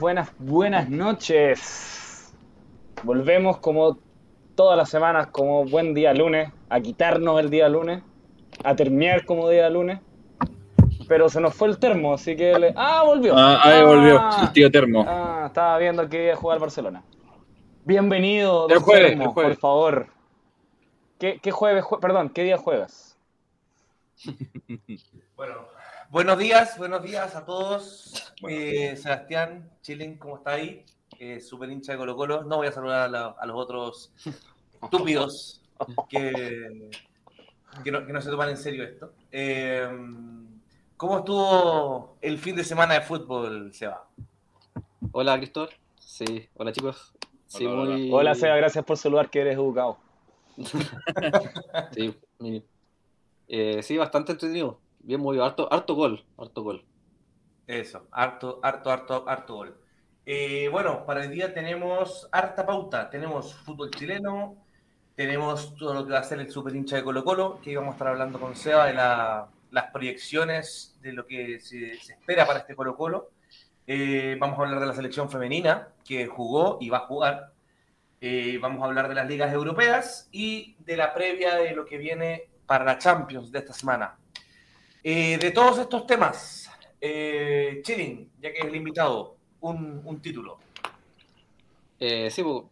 Buenas, buenas, buenas noches. Volvemos como todas las semanas, como buen día lunes, a quitarnos el día lunes, a terminar como día lunes. Pero se nos fue el termo, así que... Le... ¡Ah, volvió! Ah, ahí Ah, volvió, el tío termo. Ah, estaba viendo que iba a jugar Barcelona. Bienvenido, don jueves, Termo, el jueves. por favor. ¿Qué, qué jueves, jue- perdón, qué día juegas? Bueno, buenos días, buenos días a todos. Eh, Sebastián, Chilling, ¿cómo está ahí? Eh, Super hincha de Colo Colo. No voy a saludar a, la- a los otros estúpidos que, que, no, que no se toman en serio esto. Eh, ¿Cómo estuvo el fin de semana de fútbol, Seba? Hola, Cristóbal. Sí, hola chicos. Sí, Hola, hola. muy... Hola, Seba, gracias por saludar, que eres educado. Sí, eh, sí, bastante entretenido. Bien movido. Harto, harto gol. Harto gol. Eso, harto, harto, harto, harto gol. Eh, bueno, para el día tenemos harta pauta. Tenemos fútbol chileno, tenemos todo lo que va a ser el super hincha de Colo Colo, que íbamos a estar hablando con Seba de la- las proyecciones de lo que se, se espera para este Colo Colo. Eh, vamos a hablar de la selección femenina, que jugó y va a jugar. Eh, vamos a hablar de las ligas europeas y de la previa de lo que viene para la Champions de esta semana. Eh, de todos estos temas, eh, Chilling, ya que es el invitado, un, un título. Eh, sí, pues,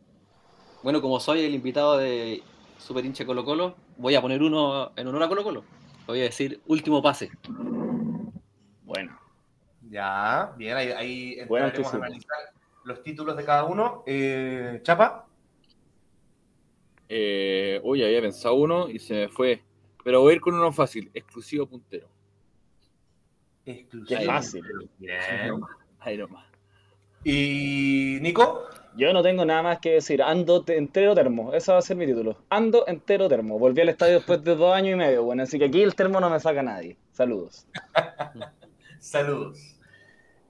bueno, como soy el invitado de Super hincha Colo Colo, voy a poner uno en honor a Colo Colo. Voy a decir último pase. Bueno, Ya, bien, ahí, ahí entraremos a analizar los títulos de cada uno. Eh, Chapa, Eh, uy, había pensado uno y se me fue. Pero voy a ir con uno fácil, exclusivo puntero. Exclusivo. qué fácil. Bien. Nomás. Y Nico, Yo no tengo nada más que decir. Ando te- entero termo. Ese va a ser mi título. Ando entero termo. Volví al estadio después de dos años y medio. Bueno, así que aquí el termo no me saca nadie. Saludos. saludos.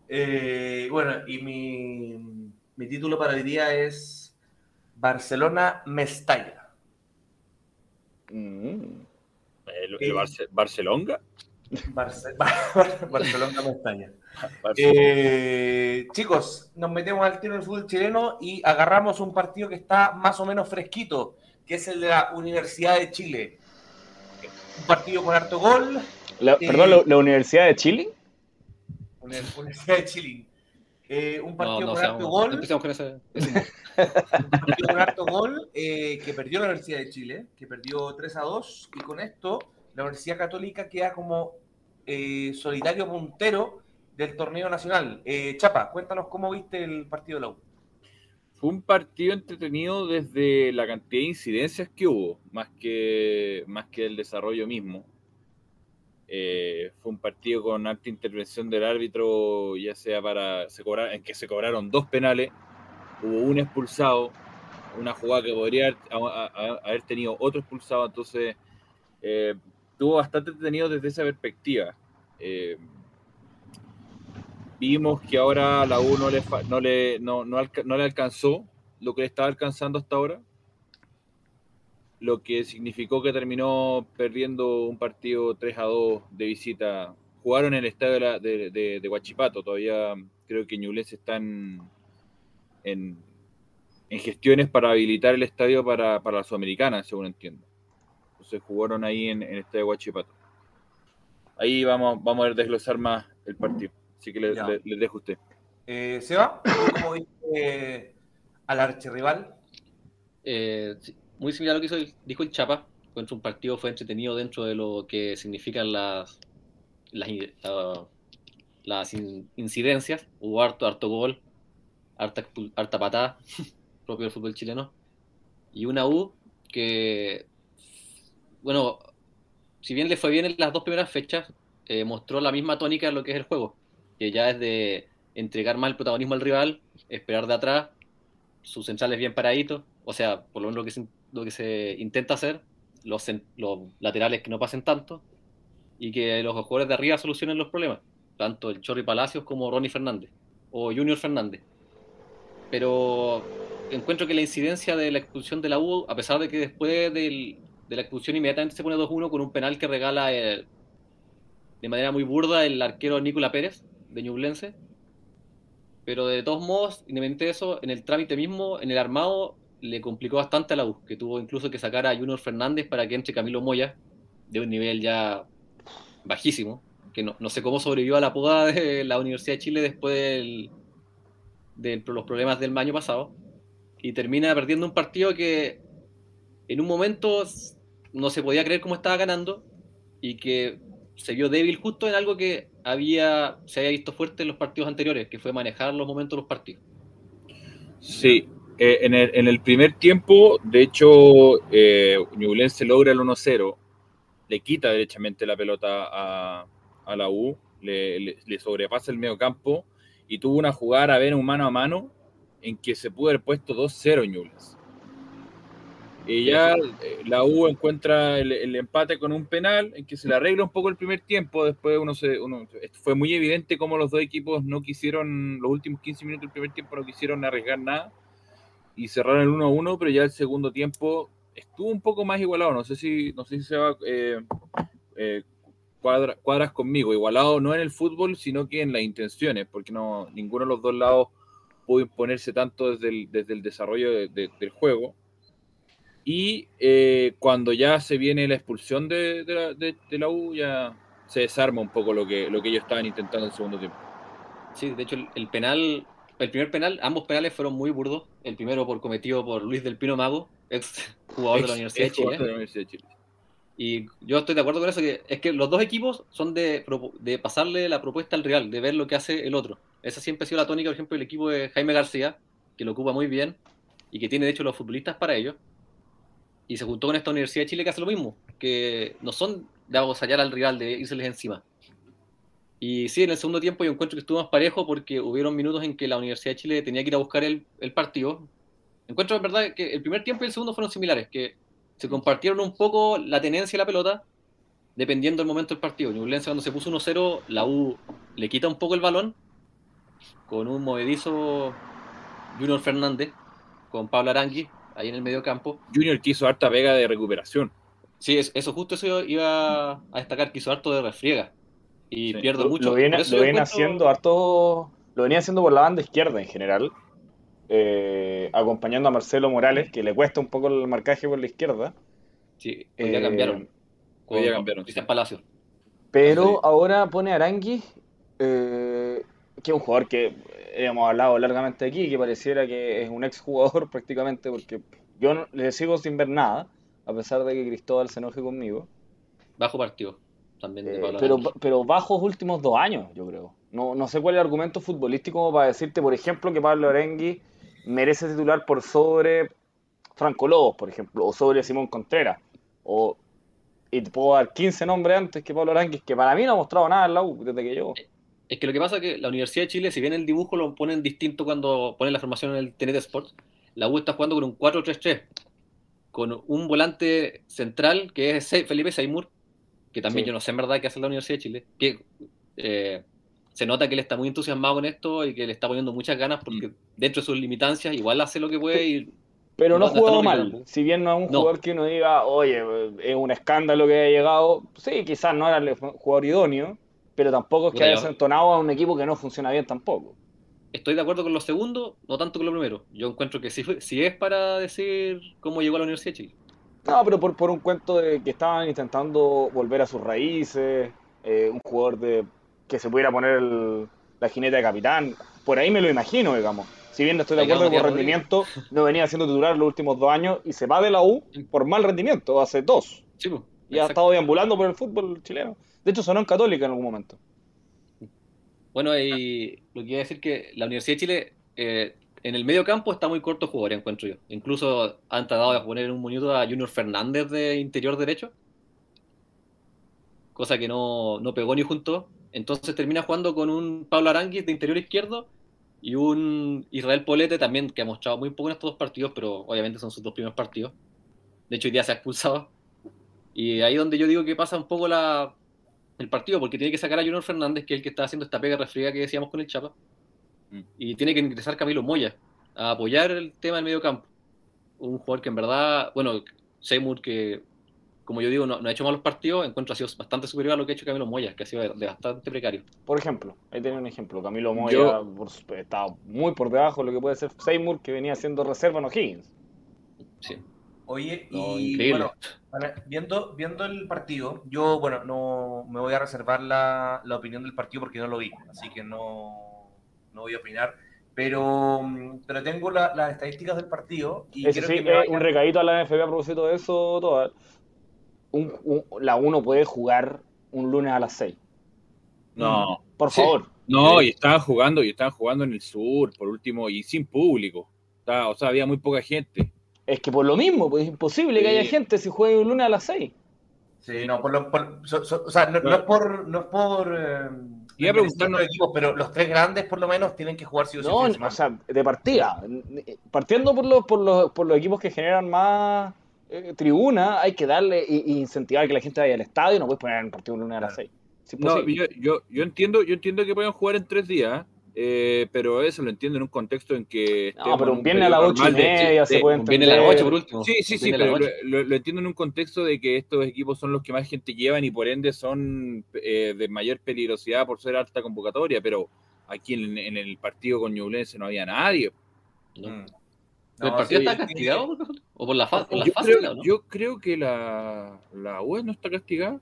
Eh, bueno, y mi, mi título para hoy día es Barcelona Mestalla. Mm. El, Eh. el Barce- Barcelonga. Barce- Barcelona. Barce- Eh, chicos, nos metemos al tiro del fútbol chileno y agarramos un partido que está más o menos fresquito, que es el de la Universidad de Chile. Un partido con harto gol. La- Eh. Perdón, la, la Universidad de Chile? Uni- Universidad de Chile. Eh, un partido no, con harto gol. empecemos con ese. ese- Un partido con harto gol eh, que perdió la Universidad de Chile, que perdió 3 a 2, y con esto la Universidad Católica queda como eh, solitario puntero del torneo nacional. Eh, Chapa, cuéntanos cómo viste el partido de la U. Fue un partido entretenido desde la cantidad de incidencias que hubo, más que, más que el desarrollo mismo. Eh, fue un partido con alta intervención del árbitro, ya sea para se en que se cobraron dos penales, hubo un expulsado, una jugada que podría haber tenido otro expulsado, entonces eh, estuvo bastante entretenido desde esa perspectiva. Eh, vimos que ahora la U no le, no le, no, no le alcanzó lo que le estaba alcanzando hasta ahora, lo que significó que terminó perdiendo un partido 3 a 2 de visita. Jugaron en el estadio de, la- Huachipato, todavía creo que Ñublense está en, en, en gestiones para habilitar el estadio para, para la Sudamericana, según entiendo. Entonces jugaron ahí en, en de Huachipato. Ahí vamos, vamos a desglosar más el partido. Así que le- Ya. le- les dejo a usted. Eh, Seba, ¿tú ¿cómo viste al archirrival? Eh, muy similar a lo que hizo el- dijo el Chapa. Encuentro un partido fue entretenido dentro de lo que significan las, las, las in- incidencias. Hubo harto, harto gol, harta, harta patada, propio del fútbol chileno. Y una U que, bueno, si bien le fue bien en las dos primeras fechas, eh, mostró la misma tónica en lo que es el juego. Que ya es de entregar más el protagonismo al rival, esperar de atrás, sus centrales bien paraditos, o sea, por lo menos lo que se, lo que se intenta hacer, los, los laterales que no pasen tanto, y que los jugadores de arriba solucionen los problemas, tanto el Chorri Palacios como Ronnie Fernández, o Junior Fernández. Pero encuentro que la incidencia de la expulsión de la U, a pesar de que después del- de la expulsión inmediatamente se pone 2-1 con un penal que regala eh, de manera muy burda el arquero Nicola Pérez, de Ñublense, pero de todos modos, independientemente de eso, en el trámite mismo, en el armado, le complicó bastante a la U, que tuvo incluso que sacar a Junior Fernández para que entre Camilo Moya, de un nivel ya bajísimo, que no, no sé cómo sobrevivió a la poda de la Universidad de Chile después del, de los problemas del año pasado, y termina perdiendo un partido que en un momento no se podía creer cómo estaba ganando, y que se vio débil justo en algo que había se había visto fuerte en los partidos anteriores, que fue manejar los momentos de los partidos. Sí, eh, en, el, en, el, primer tiempo, de hecho, eh, Ñublense logra el 1-0, le quita derechamente la pelota a, a la U, le, le, sobrepasa el medio campo y tuvo una jugada a ver un mano a mano en que se pudo haber puesto 2-0 Ñublense. Y ya eh, la U encuentra el, empate con un penal en que se le arregla un poco el primer tiempo. Después uno se. Uno, fue muy evidente cómo los dos equipos no quisieron, los últimos 15 minutos del primer tiempo no quisieron arriesgar nada y cerraron el 1-1, pero ya el segundo tiempo estuvo un poco más igualado. No sé si, no sé si se va. Eh, eh, cuadra, cuadras conmigo. Igualado no en el fútbol, sino que en las intenciones, porque no ninguno de los dos lados pudo imponerse tanto desde el, desde el desarrollo de, de, del juego y eh, cuando ya se viene la expulsión de, de, la, de, la, U, ya se desarma un poco lo que, lo que ellos estaban intentando en el segundo tiempo. Sí, de hecho, el, el, penal, el primer penal, ambos penales fueron muy burdos. El primero por cometido por Luis del Pino Mago, ex jugador ex, de la Universidad de Chile. De la Universidad de Chile. Y yo estoy de acuerdo con eso, que es que los dos equipos son de, de pasarle la propuesta al Real, de ver lo que hace el otro. Esa siempre ha sido la tónica, por ejemplo, del equipo de Jaime García, que lo ocupa muy bien y que tiene, de hecho, los futbolistas para ello y se juntó con esta Universidad de Chile que hace lo mismo, que no son de avasallar al rival, de irseles encima. Y sí, en el segundo tiempo yo encuentro que estuvo más parejo porque hubieron minutos en que la Universidad de Chile tenía que ir a buscar el, partido. Encuentro en verdad que el primer tiempo y el segundo fueron similares, que se compartieron un poco la tenencia de la pelota dependiendo del momento del partido. Ñublense cuando se puso 1-0, la U le quita un poco el balón con un movedizo Junior Fernández, con Pablo Arangui, ahí en el medio campo. Junior quiso harta vega de recuperación. Sí, eso justo eso iba a destacar, quiso harto de refriega. Y sí. pierdo mucho. Lo viene, lo viene encuentro... haciendo harto. Lo venía haciendo por la banda izquierda en general. Eh, acompañando a Marcelo Morales, que le cuesta un poco el marcaje por la izquierda. Sí, hoy ya eh, cambiaron. Hoy ya cambiaron. Cristian Palacio. Pero sí. ahora pone a Arangui, eh, que es un jugador que hemos hablado largamente aquí, que pareciera que es un exjugador prácticamente, porque yo no, le sigo sin ver nada, a pesar de que Cristóbal se enoje conmigo. Bajo partido, también de eh, pero, pero bajos últimos dos años, yo creo. No, no sé cuál es el argumento futbolístico para decirte, por ejemplo, que Pablo Arengui merece titular por sobre Franco Lobos, por ejemplo, o sobre Simón Contreras. O, y te puedo dar 15 nombres antes que Pablo Arengui, que para mí no ha mostrado nada en la U desde que llegó. Es que lo que pasa es que la Universidad de Chile, si bien el dibujo lo ponen distinto cuando ponen la formación en el TNT Sports, la U está jugando con un 4-3-3, con un volante central que es Felipe Seymour, que también sí. yo no sé en verdad qué hace la Universidad de Chile, que eh, se nota que él está muy entusiasmado con esto y que le está poniendo muchas ganas porque mm. dentro de sus limitancias igual hace lo que puede y pero no, no jugó mal. Si bien no es un no. jugador que uno diga, oye, es un escándalo que haya llegado. Sí, quizás no era el jugador idóneo, pero tampoco es que haya entonado a un equipo que no funciona bien tampoco. Estoy de acuerdo con lo segundo, no tanto con lo primero. Yo encuentro que sí, sí es para decir cómo llegó a la Universidad de Chile. No, pero por, por un cuento de que estaban intentando volver a sus raíces, eh, un jugador de que se pudiera poner el, la jineta de capitán, por ahí me lo imagino, digamos. Si bien no estoy de acuerdo que por rendimiento no venía siendo titular los últimos dos años y se va de la U por mal rendimiento, hace dos. Sí, pues, y ha estado deambulando por el fútbol chileno. De hecho, sonó en Católica en algún momento. Bueno, y lo que iba a decir que la Universidad de Chile, eh, en el medio campo está muy corto jugador, encuentro yo. Incluso han tratado de poner en un minuto a Junior Fernández de interior derecho, cosa que no, no pegó ni junto. Entonces termina jugando con un Pablo Aranguis de interior izquierdo y un Israel Polete también, que ha mostrado muy poco en estos dos partidos, pero obviamente son sus dos primeros partidos. De hecho, hoy día se ha expulsado. Y ahí donde yo digo que pasa un poco la, el partido, porque tiene que sacar a Junior Fernández, que es el que está haciendo esta pega refriega que decíamos con el Chapa, mm. y tiene que ingresar Camilo Moya a apoyar el tema del medio campo. Un jugador que en verdad, bueno, Seymour que como yo digo, no, no ha hecho malos partidos, encuentro ha sido bastante superior a lo que ha hecho Camilo Moya, que ha sido de, de bastante precario. Por ejemplo, ahí tenía un ejemplo. Camilo Moya Yo- por estaba muy por debajo de lo que puede ser Seymour, que venía siendo reserva en O'Higgins. Sí. Oye, No, y increíble. bueno, para- viendo, viendo el partido, yo, bueno, no me voy a reservar la, la opinión del partido porque no lo vi, así que no, no voy a opinar. Pero, mm, pero tengo la- las estadísticas del partido y quiero sí, que me eh, vayan- un recadito a la NFB a propósito de eso, toda. Un- un- la 1 puede jugar un lunes a las 6. No, Por Sí. favor. no, y estaban jugando, y estaban jugando en el sur, por último, y sin público. Estaba- o sea, había muy poca gente. Es que por lo mismo, pues es imposible que haya gente si juegue un lunes a las 6. Sí, no, por lo- por- so- so- o sea, no, no es por... No es por eh, Iba a preguntar, los equipos, pero los tres grandes por lo menos tienen que jugar sí o sí. No, o sea, de partida. Partiendo por los, por los, por los equipos que generan más eh, tribuna, hay que darle y, y incentivar que la gente vaya al estadio. No puedes poner un partido un lunes a las Claro. 6. No, yo, yo, yo entiendo, yo entiendo que puedan jugar en tres días, eh, pero eso lo entiendo en un contexto en que No, pero un viernes a las 8 y normal de- media se de- puede Viene la entender. noche por último. Sí, sí, sí, Viene pero lo, noche. lo- lo entiendo en un contexto de que estos equipos son los que más gente llevan y por ende son eh, de mayor peligrosidad por ser alta convocatoria, pero aquí en, en el partido con Ñublense no había nadie. ¿no? Mm. ¿Pero No, ¿El partido sí, está sí, castigado? ¿O por la, fa por la Yo fase? creo, ¿no? yo creo que la, la UE no está castigada.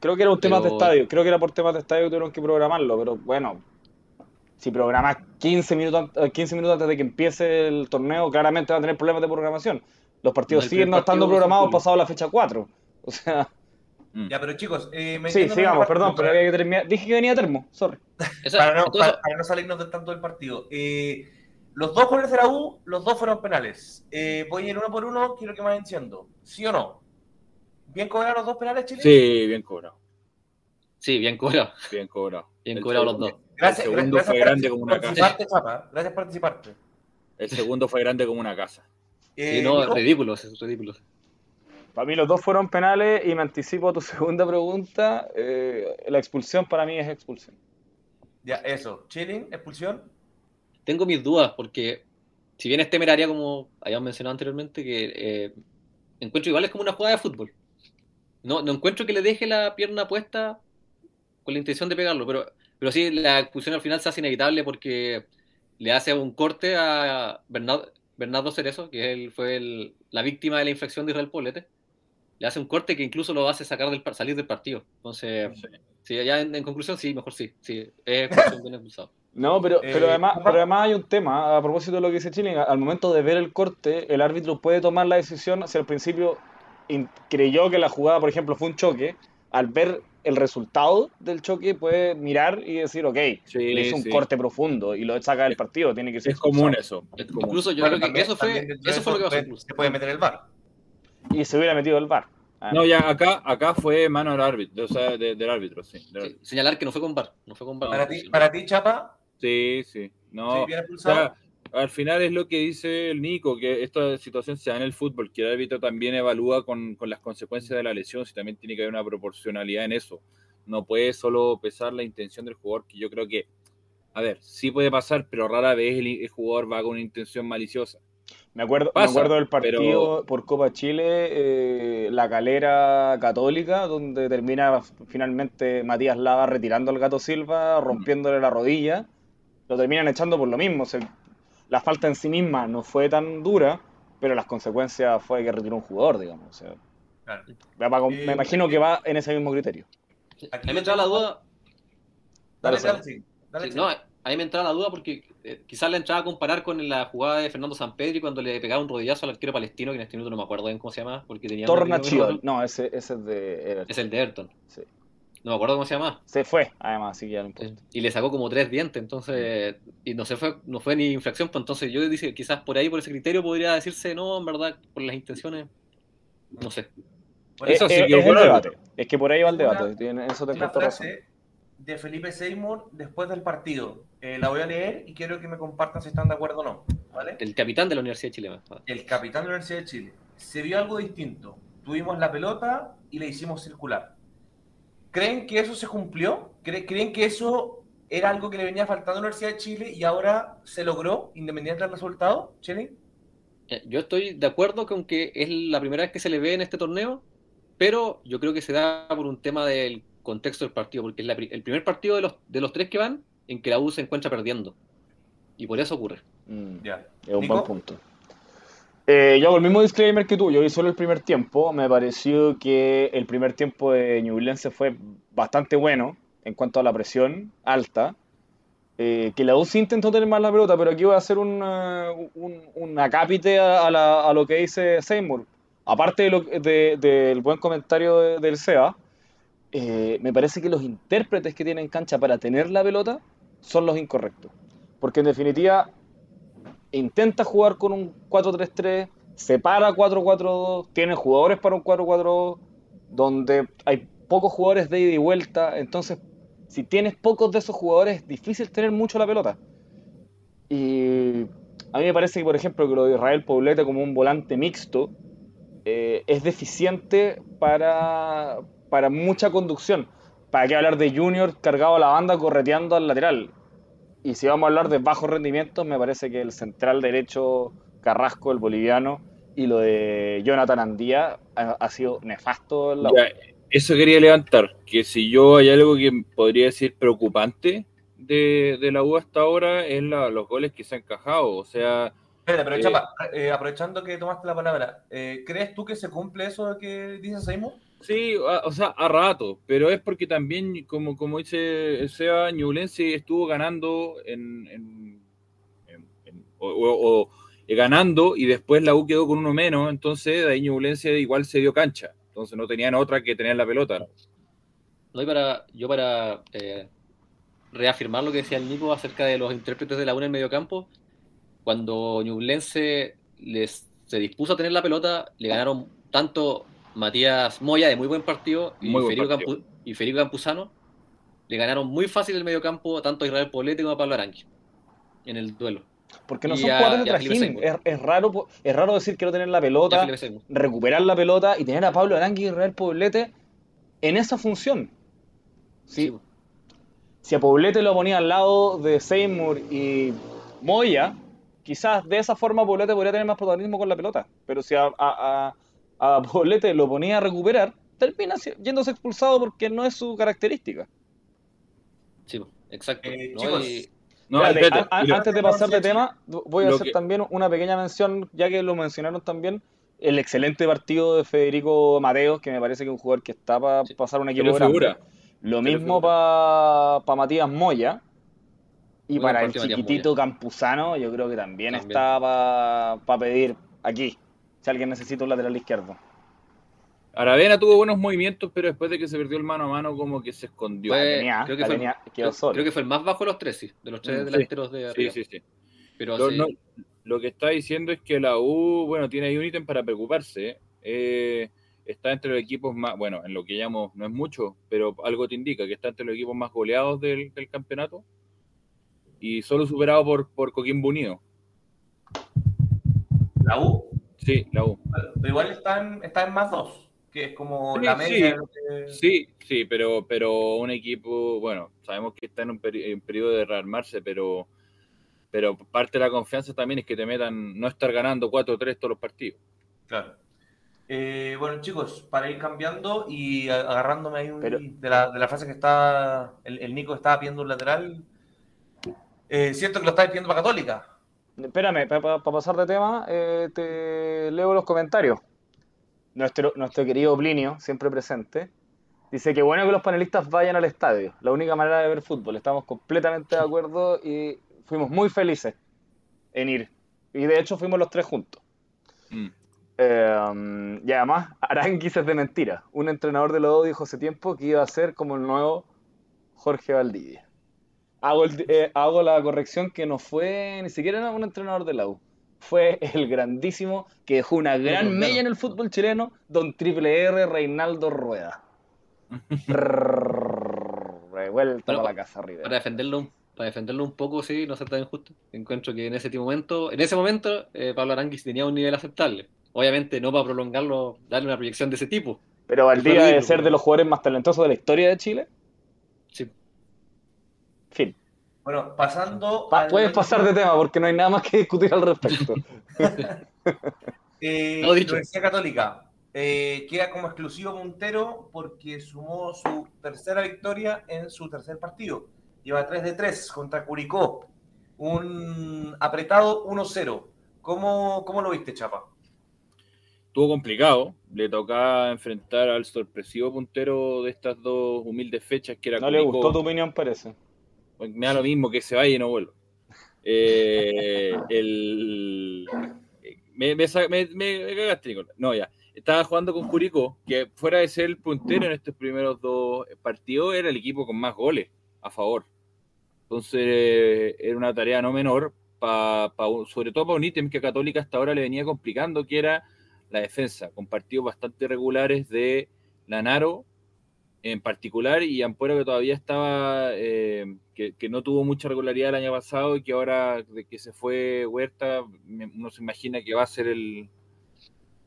Creo que era un tema de Pero- estadio. Creo que era por temas de estadio que tuvieron que programarlo. Pero bueno, si programas 15 minutos, an- eh, 15 minutos antes de que empiece el torneo, claramente va a tener problemas de programación. Los partidos No, siguen no estando programados pasado la fecha 4. O sea, Mm. Ya, pero chicos, eh, sí, sigamos, perdón, pero había que terminar. Dije que venía termo, sorry. Para, no, entonces, para- para no salirnos de tanto del partido. Eh, los dos goles de la U, los dos fueron penales. Eh, voy a ir uno por uno, quiero que me vayan diciendo. ¿Sí o no? ¿Bien cobraron los dos penales, Chile? Sí, bien cobrado, Sí, bien cobrado. bien cobrado. Bien cobrado los dos. Gracias, el segundo gracias fue por grande como una casa. Chapa. Gracias por participarte. El segundo fue grande como una casa. Eh, Sí, no, Nico, ridículos, es ridículo. Para mí los dos fueron penales y me anticipo a tu segunda pregunta. eh, la expulsión para mí es expulsión. Ya, eso. Chilling, expulsión. Tengo mis dudas porque, si bien es temeraria, como habíamos mencionado anteriormente, que eh, encuentro igual es como una jugada de fútbol. No, no encuentro que le deje la pierna puesta con la intención de pegarlo, pero, pero sí, la expulsión al final se hace inevitable porque le hace un corte a Bernardo, Bernardo Cerezo, que él fue el- la víctima de la infracción de Israel Poblete. Le hace un corte que incluso lo hace sacar del, salir del partido. Entonces, sí, ya en, en conclusión, sí, mejor sí. sí es expulsión bien expulsado. No, pero, Eh, pero, además, pero además hay un tema, a propósito de lo que dice Chile, al momento de ver el corte, el árbitro puede tomar la decisión, si al principio in- creyó que la jugada, por ejemplo, fue un choque, al ver el resultado del choque puede mirar y decir, ok, Sí, le hizo un corte profundo y lo saca del partido, tiene que ser Es común eso. Es común. Incluso yo Bueno, creo que también- eso fue, eso fue lo que pasó. puede-. Se puede meter el bar. Y se hubiera metido el VAR. Ah, No, ya acá, acá fue mano del árbitro, o sea, de- del árbitro, sí. del Sí, árbitro. señalar que no fue con VAR, no fue con VAR. Para no, ti, para ti, Chapa, Sí, sí. No, sí, bien o sea, al final es lo que dice el Nico, que esta situación se da en el fútbol, que el árbitro también evalúa con, con las consecuencias de la lesión, si también tiene que haber una proporcionalidad en eso. No puede solo pesar la intención del jugador, que yo creo que, a ver, sí puede pasar, pero rara vez el, el jugador va con una intención maliciosa. Me acuerdo, Pasa, me acuerdo del partido pero- por Copa Chile, eh, la calera católica, donde termina finalmente Matías Lava retirando al gato Silva, rompiéndole la rodilla. Lo terminan echando por lo mismo. La falta en sí misma no fue tan dura, pero las consecuencias fue que retiró un jugador, digamos. o sea, Claro. pa- Eh, me imagino que va en ese mismo criterio. Aquí A mí me entraba la duda, Dale, Dale, dale, sí. Dale, sí, sí. no, a mí me entraba la duda porque eh, quizás la entraba a comparar con la jugada de Fernando Sampedri cuando le pegaba un rodillazo al arquero palestino, que en este minuto no me acuerdo bien cómo se llama, porque tenía Torna apellido Chiol. raro. No, ese, ese es de Everton. Es el de Ayrton. Sí. No me acuerdo cómo se llama. Se fue, además, así que ya no importa. Y le sacó como tres dientes, entonces, y no se fue, no fue ni infracción, pues entonces yo dice quizás por ahí, por ese criterio, podría decirse, no, en verdad, por las intenciones, no sé. Por Eso Eh, sí eh, que es es el bueno. debate. Es que por ahí va el debate. Eso te una encuentro razón. frase de Felipe Seymour después del partido. Eh, la voy a leer y quiero que me compartan si están de acuerdo o no. ¿Vale? El capitán de la Universidad de Chile. más. El capitán de la Universidad de Chile. Se vio algo distinto. Tuvimos la pelota y la hicimos circular. ¿Creen que eso se cumplió? ¿Cre- ¿Creen que eso era algo que le venía faltando a la Universidad de Chile y ahora se logró, independiente del resultado? Chile. Eh, Yo estoy de acuerdo con que es la primera vez que se le ve en este torneo pero yo creo que se da por un tema del contexto del partido, porque es la el primer partido de los, de los tres que van en que la U se encuentra perdiendo. Y por eso ocurre. Mm, Ya. es un Nico. buen punto. Eh, yo hago el mismo disclaimer que tú, yo vi solo el primer tiempo, me pareció que el primer tiempo de Ñublense fue bastante bueno en cuanto a la presión alta, eh, que la U sí intentó tener más la pelota, pero aquí voy a hacer un, eh, un, un acápite a, la- a lo que dice Seymour. Aparte de de- del buen comentario de- del SEA, eh, me parece que los intérpretes que tienen cancha para tener la pelota son los incorrectos. Porque en definitiva intenta jugar con un 4-3-3, separa 4-4-2, tiene jugadores para un 4-4-2, donde hay pocos jugadores de ida y vuelta, entonces si tienes pocos de esos jugadores es difícil tener mucho la pelota. Y a mí me parece que, por ejemplo, que lo de Israel Poblete como un volante mixto eh, es deficiente para, para mucha conducción. ¿Para qué hablar de Junior cargado a la banda correteando al lateral? Y si vamos a hablar de bajos rendimientos, me parece que el central derecho Carrasco, el boliviano, y lo de Jonathan Andía ha, ha sido nefasto en la U. Ya, eso quería levantar, que si yo hay algo que podría decir preocupante de, de la U hasta ahora es la- los goles que se han encajado. O sea, Espérate, pero Eh, Chapa, eh, aprovechando que tomaste la palabra, eh, ¿crees tú que se cumple eso que dice Seymour? Sí, o sea, a rato, pero es porque también, como, como dice el Seba, Ñublense estuvo ganando en, en- o, eh, ganando y después la U quedó con uno menos, entonces de ahí Ñublense igual se dio cancha. Entonces no tenían otra que tener la pelota. No, y para, yo para eh, reafirmar lo que decía el Nico acerca de los intérpretes de la UNA en medio campo, cuando Ñublense les, se dispuso a tener la pelota, le ganaron tanto Matías Moya, de muy buen partido, y, Muy buen Federico, partido. Campu- y Federico Campuzano, le ganaron muy fácil el medio campo tanto a Israel Poblete como a Pablo Arangui en el duelo. Porque no y son a- jugadores de trajín. Es, raro, es raro decir que no tener la pelota, recuperar la pelota y tener a Pablo Arangui y Israel Poblete en esa función. Sí, Sí, si a Poblete lo ponía al lado de Seymour y Moya, quizás de esa forma Poblete podría tener más protagonismo con la pelota. Pero si a, a, a, Poblete lo ponía a recuperar, termina yéndose expulsado porque no es su característica. sí, exacto. Eh, ¿no? chicos, Y- No, Espérate, espérate, a- a- y lo- antes de pasar de tema, voy a Lo hacer que- también una pequeña mención, ya que lo mencionaron también, el excelente partido de Federico Mateos, que me parece que es un jugador que está para Sí. pasar un equipo grande. figura. Lo mismo para Matías Moya. Y Muy para el chiquitito Campuzano, yo creo que también, También. está para pedir aquí, si alguien necesita un lateral izquierdo. Aravena tuvo buenos movimientos, pero después de que se perdió el mano a mano, como que se escondió. Fue- tenía, creo que fue- tenía- quedó creo, solo. creo que fue el más bajo de los tres, sí, de los tres Mm, sí. delanteros de Sí, arriba. sí, sí. Pero Lo, sí, no- lo que está diciendo es que la U, bueno, tiene ahí un ítem para preocuparse. eh, está entre los equipos más, bueno, en lo que llamamos, no es mucho, pero algo te indica que está entre los equipos más goleados del, del campeonato y solo superado por, por Coquimbo Unido. ¿La U? Sí, la U. Pero igual está en, está en más dos, que es como Sí, la media. sí. que- Sí, sí, pero, pero un equipo, bueno, sabemos que está en un, peri- en periodo de rearmarse, pero, pero parte de la confianza también es que te metan, no estar ganando 4-3 todos los partidos. Claro. Eh, bueno, chicos, para ir cambiando y agarrándome ahí un- Pero- de, la, de la frase que está el, el Nico estaba pidiendo un lateral, eh, siento que lo estáis pidiendo para Católica. Espérame, para pasar de tema, eh, te leo los comentarios. Nuestro, nuestro querido Plinio, siempre presente, dice que bueno que los panelistas vayan al estadio. La única manera de ver fútbol. Estamos completamente de acuerdo y fuimos muy felices en ir. Y de hecho fuimos los tres juntos. Mm. Eh, y además, Aranguis es de mentira. Un entrenador de los dos dijo hace tiempo que iba a ser como el nuevo Jorge Valdivia. Hago, el- eh, hago la corrección que no fue ni siquiera un entrenador de la U. Fue el grandísimo que dejó una gran Colombiano. mella en el fútbol chileno, don Triple R Reinaldo Rueda. Revuelta Bueno, para la casa arriba. para defenderlo, para defenderlo un poco, sí, no ser tan injusto. Encuentro que en ese momento, en ese momento, eh, Pablo Aranguis tenía un nivel aceptable. Obviamente no para prolongarlo, darle una proyección de ese tipo. Pero Valdivia debe ser de los jugadores más talentosos de la historia de Chile. Fin. Bueno, pasando. Pa- al- puedes pasar de tema porque no hay nada más que discutir al respecto. Eh, dicho. Universidad Católica. eh, queda como exclusivo puntero porque sumó su tercera victoria en su tercer partido. Lleva 3 de 3 contra Curicó. Un apretado 1-0. ¿Cómo, ¿Cómo lo viste, Chapa? Estuvo complicado. Le tocaba enfrentar al sorpresivo puntero de estas dos humildes fechas que era No le gustó tu opinión, parece. Me da lo mismo que se vaya y no vuelva. Eh, el, me, me, me- me- cagaste, Nicolás. No, ya. Estaba jugando con Curicó, que fuera de ser el puntero en estos primeros dos partidos, era el equipo con más goles a favor. Entonces, eh, era una tarea no menor, pa- sobre todo para un ítem que a Católica hasta ahora le venía complicando, que era la defensa, con partidos bastante regulares de Lanaro en particular y Ampuero que todavía estaba, eh, que, no tuvo mucha regularidad el año pasado y que ahora de que se fue Huerta, uno se imagina que va a ser el,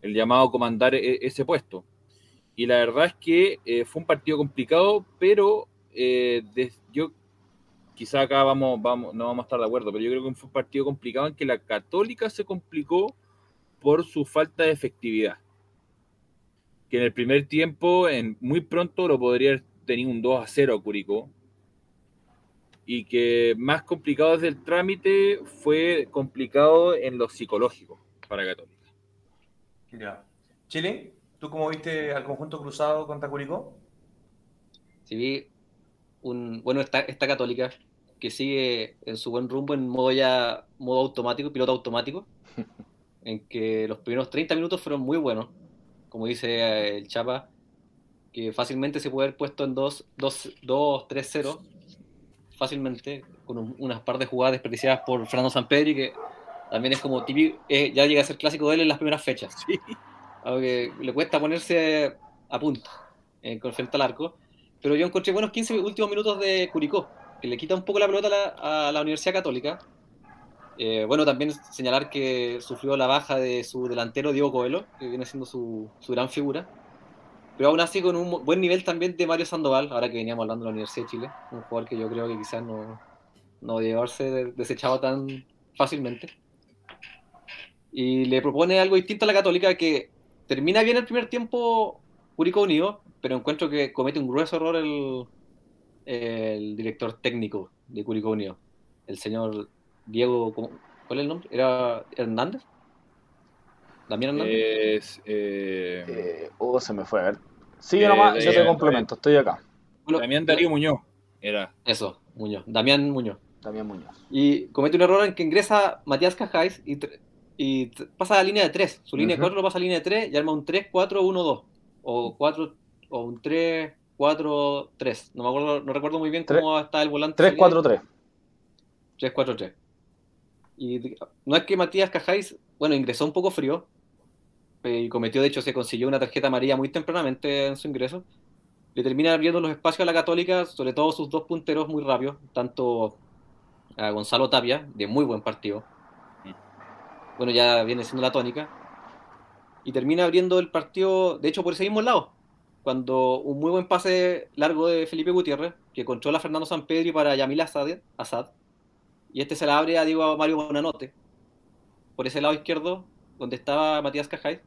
el llamado comandar e- ese puesto. Y la verdad es que eh, fue un partido complicado, pero eh, des- yo quizá acá vamos, vamos, no vamos a estar de acuerdo, pero yo creo que fue un partido complicado en que la Católica se complicó por su falta de efectividad que en el primer tiempo, en, muy pronto, lo podría haber tenido un 2 a 0 a Curicó. Y que más complicado desde el trámite fue complicado en lo psicológico para Católica. Ya. Chile, ¿tú cómo viste al conjunto cruzado contra Curicó? Si vi un, bueno, esta, esta católica que sigue en su buen rumbo en modo ya, modo automático, piloto automático, en que los primeros 30 minutos fueron muy buenos, como dice eh, el Chapa, que fácilmente se puede haber puesto en 2, 2, 2 3-0, fácilmente, con un- unas par de jugadas desperdiciadas por Fernando Sampedri, que también es como típico, eh, ya llega a ser clásico de él en las primeras fechas. Sí. Aunque le cuesta ponerse a punto eh, con frente al arco. Pero yo encontré buenos 15 últimos minutos de Curicó, que le quita un poco la pelota a la, a la Universidad Católica. Eh, bueno, también señalar que sufrió la baja de su delantero Diego Coelho, que viene siendo su, su gran figura. Pero aún así con un buen nivel también de Mario Sandoval, ahora que veníamos hablando de la Universidad de Chile, un jugador que yo creo que quizás no, no de- desechado tan fácilmente. Y le propone algo distinto a la Católica que termina bien el primer tiempo Curicó Unido, pero encuentro que comete un grueso error el, el director técnico de Curicó Unido, el señor Diego, ¿cómo- ¿cuál es el nombre? ¿Era Hernández? ¿Damián Hernández? Es, eh, Eh, oh, se me fue a ver. Sigue Eh, nomás, yo te complemento, estoy acá. Bueno, Damián Darío Muñoz era. Eso, Muñoz, Damián Muñoz. También Muñoz. Y comete un error en que ingresa Matías Cajáis y, y pasa a la línea de 3. Su línea de Ujú. 4 lo pasa a la línea de 3 y arma un 3-4-1-2. O, 4, o un 3-4-3. No me acuerdo, no recuerdo muy bien cómo está el volante. 3-4-3. 3-4-3. Y no es que Matías Cajáis, bueno, ingresó un poco frío. eh, Y cometió, de hecho, se consiguió una tarjeta amarilla muy tempranamente en su ingreso. Le termina abriendo los espacios a la Católica, sobre todo sus dos punteros muy rápidos, tanto a Gonzalo Tapia, de muy buen partido. Bueno, ya viene siendo la tónica. Y termina abriendo el partido, de hecho, por ese mismo lado. Cuando un muy buen pase largo de Felipe Gutiérrez, que controla a Fernando Sampedri para Yamil Assad, Assad, y este se la abre a Diego Mario Bonanote, por ese lado izquierdo, donde estaba Matías Cajáis,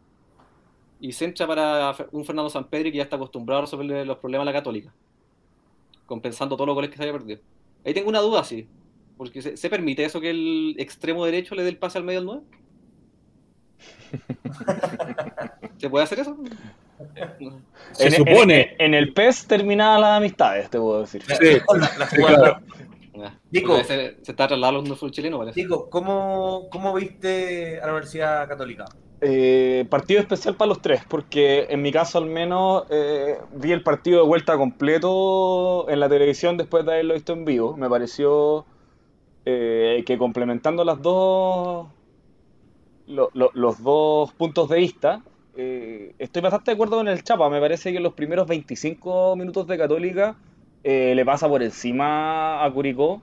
y centra para un Fernando Sampedri que ya está acostumbrado a resolver los problemas a la Católica, compensando todos los goles que se había perdido. Ahí tengo una duda, sí, porque ¿se, se permite eso que el extremo derecho le dé el pase al medio al 9? ¿Se puede hacer eso? Se En- supone. En, en el PES terminadas las amistades, te puedo decir. Sí, La- la sí, jugada. claro. Ah, Nico. Se, se está trasladando al fútbol chileno, parece. Digo, ¿cómo, ¿cómo viste a la Universidad Católica? Eh, partido especial para los tres, porque en mi caso al menos eh, vi el partido de vuelta completo en la televisión después de haberlo visto en vivo. Me pareció eh, que complementando las dos lo- lo- los dos puntos de vista, eh, estoy bastante de acuerdo con el Chapa. Me parece que en los primeros 25 minutos de Católica eh, le pasa por encima a Curicó.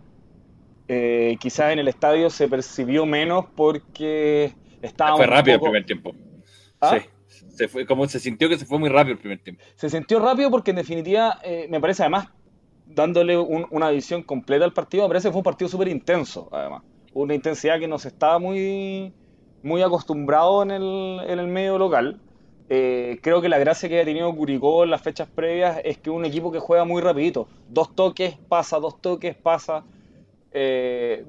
Eh, quizás en el estadio se percibió menos porque estaba Fue rápido poco- el primer tiempo. ¿Ah? Sí. Se fue, como se sintió que se fue muy rápido el primer tiempo. Se sintió rápido porque en definitiva eh, me parece además, dándole un- una visión completa al partido, me parece que fue un partido súper intenso, además. Una intensidad que no se estaba muy, muy acostumbrado en el, en el medio local. Eh, creo que la gracia que ha tenido Curicó en las fechas previas es que un equipo que juega muy rapidito. Dos toques, pasa, dos toques, pasa. Eh,